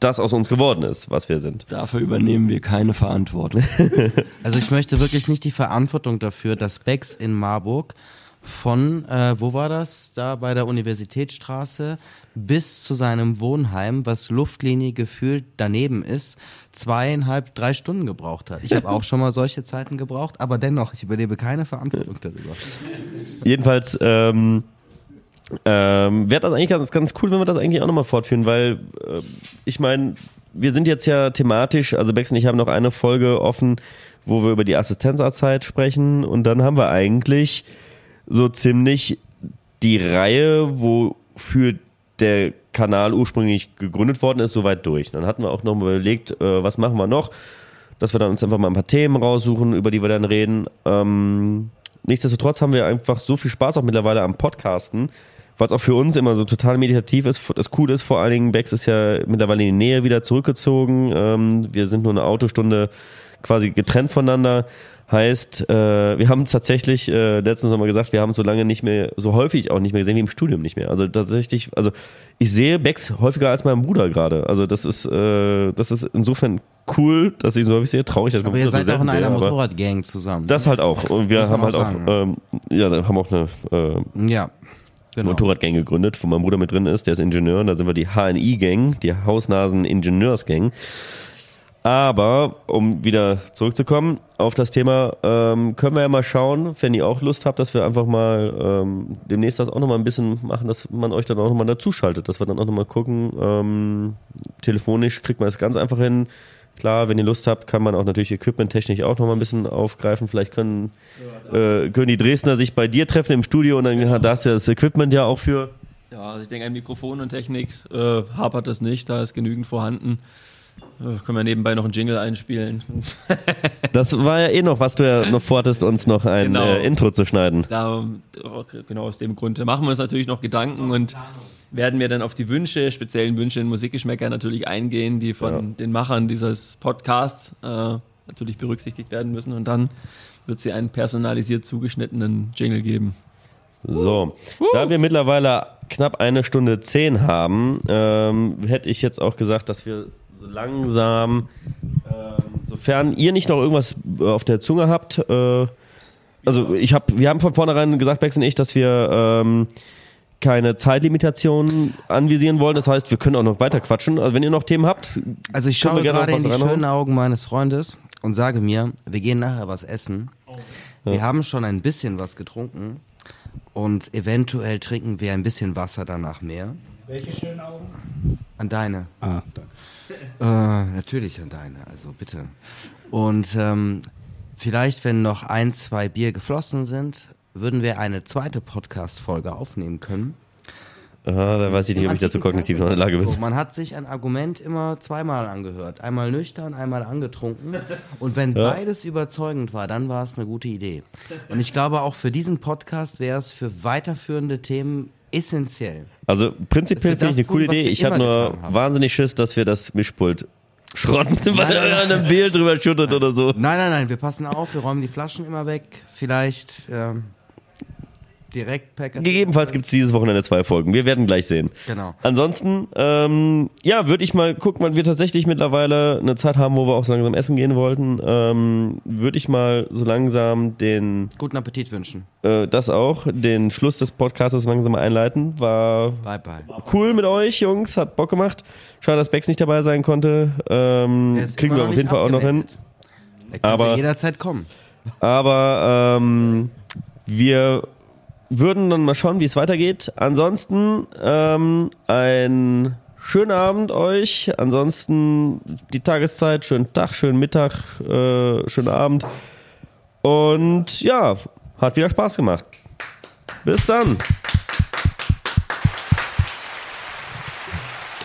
das aus uns geworden ist, was wir sind. Dafür übernehmen wir keine Verantwortung. *laughs* Also ich möchte wirklich nicht die Verantwortung dafür, dass Becks in Marburg von, äh, wo war das? Da bei der Universitätsstraße bis zu seinem Wohnheim, was Luftlinie gefühlt daneben ist, zweieinhalb, drei Stunden gebraucht hat. Ich habe auch schon mal solche Zeiten gebraucht, aber dennoch, ich übernehme keine Verantwortung darüber. Jedenfalls ähm, ähm, wäre das eigentlich ganz, ganz cool, wenn wir das eigentlich auch nochmal fortführen, weil äh, ich meine, wir sind jetzt ja thematisch, also Bex und ich haben noch eine Folge offen, wo wir über die Assistenzarztzeit sprechen und dann haben wir eigentlich so ziemlich die Reihe, wofür der Kanal ursprünglich gegründet worden ist, soweit durch. Dann hatten wir auch noch mal überlegt, äh, was machen wir noch, dass wir dann uns einfach mal ein paar Themen raussuchen, über die wir dann reden. Ähm, nichtsdestotrotz haben wir einfach so viel Spaß auch mittlerweile am Podcasten, was auch für uns immer so total meditativ ist. Das Coole ist vor allen Dingen, Bex ist ja mittlerweile in die Nähe wieder zurückgezogen. Ähm, wir sind nur eine Autostunde quasi getrennt voneinander. Heißt, äh, wir haben es tatsächlich äh, letztens nochmal gesagt, wir haben es so lange nicht mehr, so häufig auch nicht mehr gesehen wie im Studium nicht mehr. Also tatsächlich, also ich sehe Bex häufiger als meinen Bruder gerade. Also das ist, äh, das ist insofern cool, dass ich ihn so häufig sehe. Traurig, dass ich Aber ihr Bruder so seid auch in einer Motorradgang zusammen. Das halt auch. Und wir haben halt auch auch, sagen, ähm, ja, haben auch eine äh, ja, genau. Motorradgang gegründet, wo mein Bruder mit drin ist, der ist Ingenieur, und da sind wir die HNI-Gang, die Hausnasen-Ingenieurs-Gang. Aber, um wieder zurückzukommen auf das Thema, ähm, können wir ja mal schauen, wenn ihr auch Lust habt, dass wir einfach mal ähm, demnächst das auch nochmal ein bisschen machen, dass man euch dann auch nochmal dazuschaltet, dass wir dann auch nochmal gucken. Ähm, telefonisch kriegt man das ganz einfach hin. Klar, wenn ihr Lust habt, kann man auch natürlich equipmenttechnisch auch nochmal ein bisschen aufgreifen. Vielleicht können, äh, können die Dresdner sich bei dir treffen im Studio und dann hat das ja das Equipment ja auch für. ja, also ich denke, an Mikrofon und Technik äh, hapert es nicht, da ist genügend vorhanden. Äh, können wir nebenbei noch einen Jingle einspielen. *laughs* Das war ja eh noch, was du ja noch vorhattest, uns noch ein Genau. äh, Intro zu schneiden. Da, genau aus dem Grund machen wir uns natürlich noch Gedanken und werden wir dann auf die Wünsche, speziellen Wünsche in Musikgeschmäcker natürlich eingehen, die von Ja. den Machern dieses Podcasts äh, natürlich berücksichtigt werden müssen und dann wird sie einen personalisiert zugeschnittenen Jingle geben. So, da wir mittlerweile knapp eine Stunde zehn haben, ähm, hätte ich jetzt auch gesagt, dass wir so langsam, ähm, sofern ihr nicht noch irgendwas äh, auf der Zunge habt, äh, also ich habe, wir haben von vornherein gesagt, Bex und ich, dass wir ähm, keine Zeitlimitation anvisieren wollen. Das heißt, wir können auch noch weiter quatschen. Also wenn ihr noch Themen habt, Also ich schaue gerne gerade noch in was die reinhauen? schönen Augen meines Freundes und sage mir, wir gehen nachher was essen. Wir haben schon ein bisschen was getrunken und eventuell trinken wir ein bisschen Wasser danach mehr. Welche schönen Augen? An deine. Ah, danke. Äh, natürlich an deine, also bitte. Und ähm, vielleicht, wenn noch ein, zwei Bier geflossen sind, würden wir eine zweite Podcast-Folge aufnehmen können. Aha, da weiß ich nicht, ob ich dazu kognitiv noch in der Lage bin. man hat sich ein Argument immer zweimal angehört. Einmal nüchtern, einmal angetrunken. Und wenn beides überzeugend war, dann war es eine gute Idee. Und ich glaube, auch für diesen Podcast wäre es für weiterführende Themen essentiell. Also prinzipiell finde ich eine coole Idee. Ich habe nur wahnsinnig Schiss, dass wir das Mischpult schrotten, *laughs* weil er einem Bild drüber schüttet oder so. Nein, nein, nein, wir passen auf, wir räumen die Flaschen immer weg. Vielleicht ähm, direkt Packet. Gegebenenfalls gibt es dieses Wochenende zwei Folgen. Wir werden gleich sehen. Genau. Ansonsten, ähm, ja, würde ich mal gucken, weil wir tatsächlich mittlerweile eine Zeit haben, wo wir auch so langsam essen gehen wollten, ähm, würde ich mal so langsam den, Guten Appetit wünschen. äh, das auch, den Schluss des Podcasts so langsam einleiten. War Bye, bye. cool mit euch, Jungs, hat Bock gemacht. Schade, dass Bex nicht dabei sein konnte. Ähm, kriegen wir auf jeden Fall auch noch hin. Er könnte Aber- jederzeit kommen. Aber ähm, wir würden dann mal schauen, wie es weitergeht. Ansonsten ähm, ein schönen Abend euch. Ansonsten die Tageszeit, schönen Tag, schönen Mittag, äh, schönen Abend. Und ja, hat wieder Spaß gemacht. Bis dann.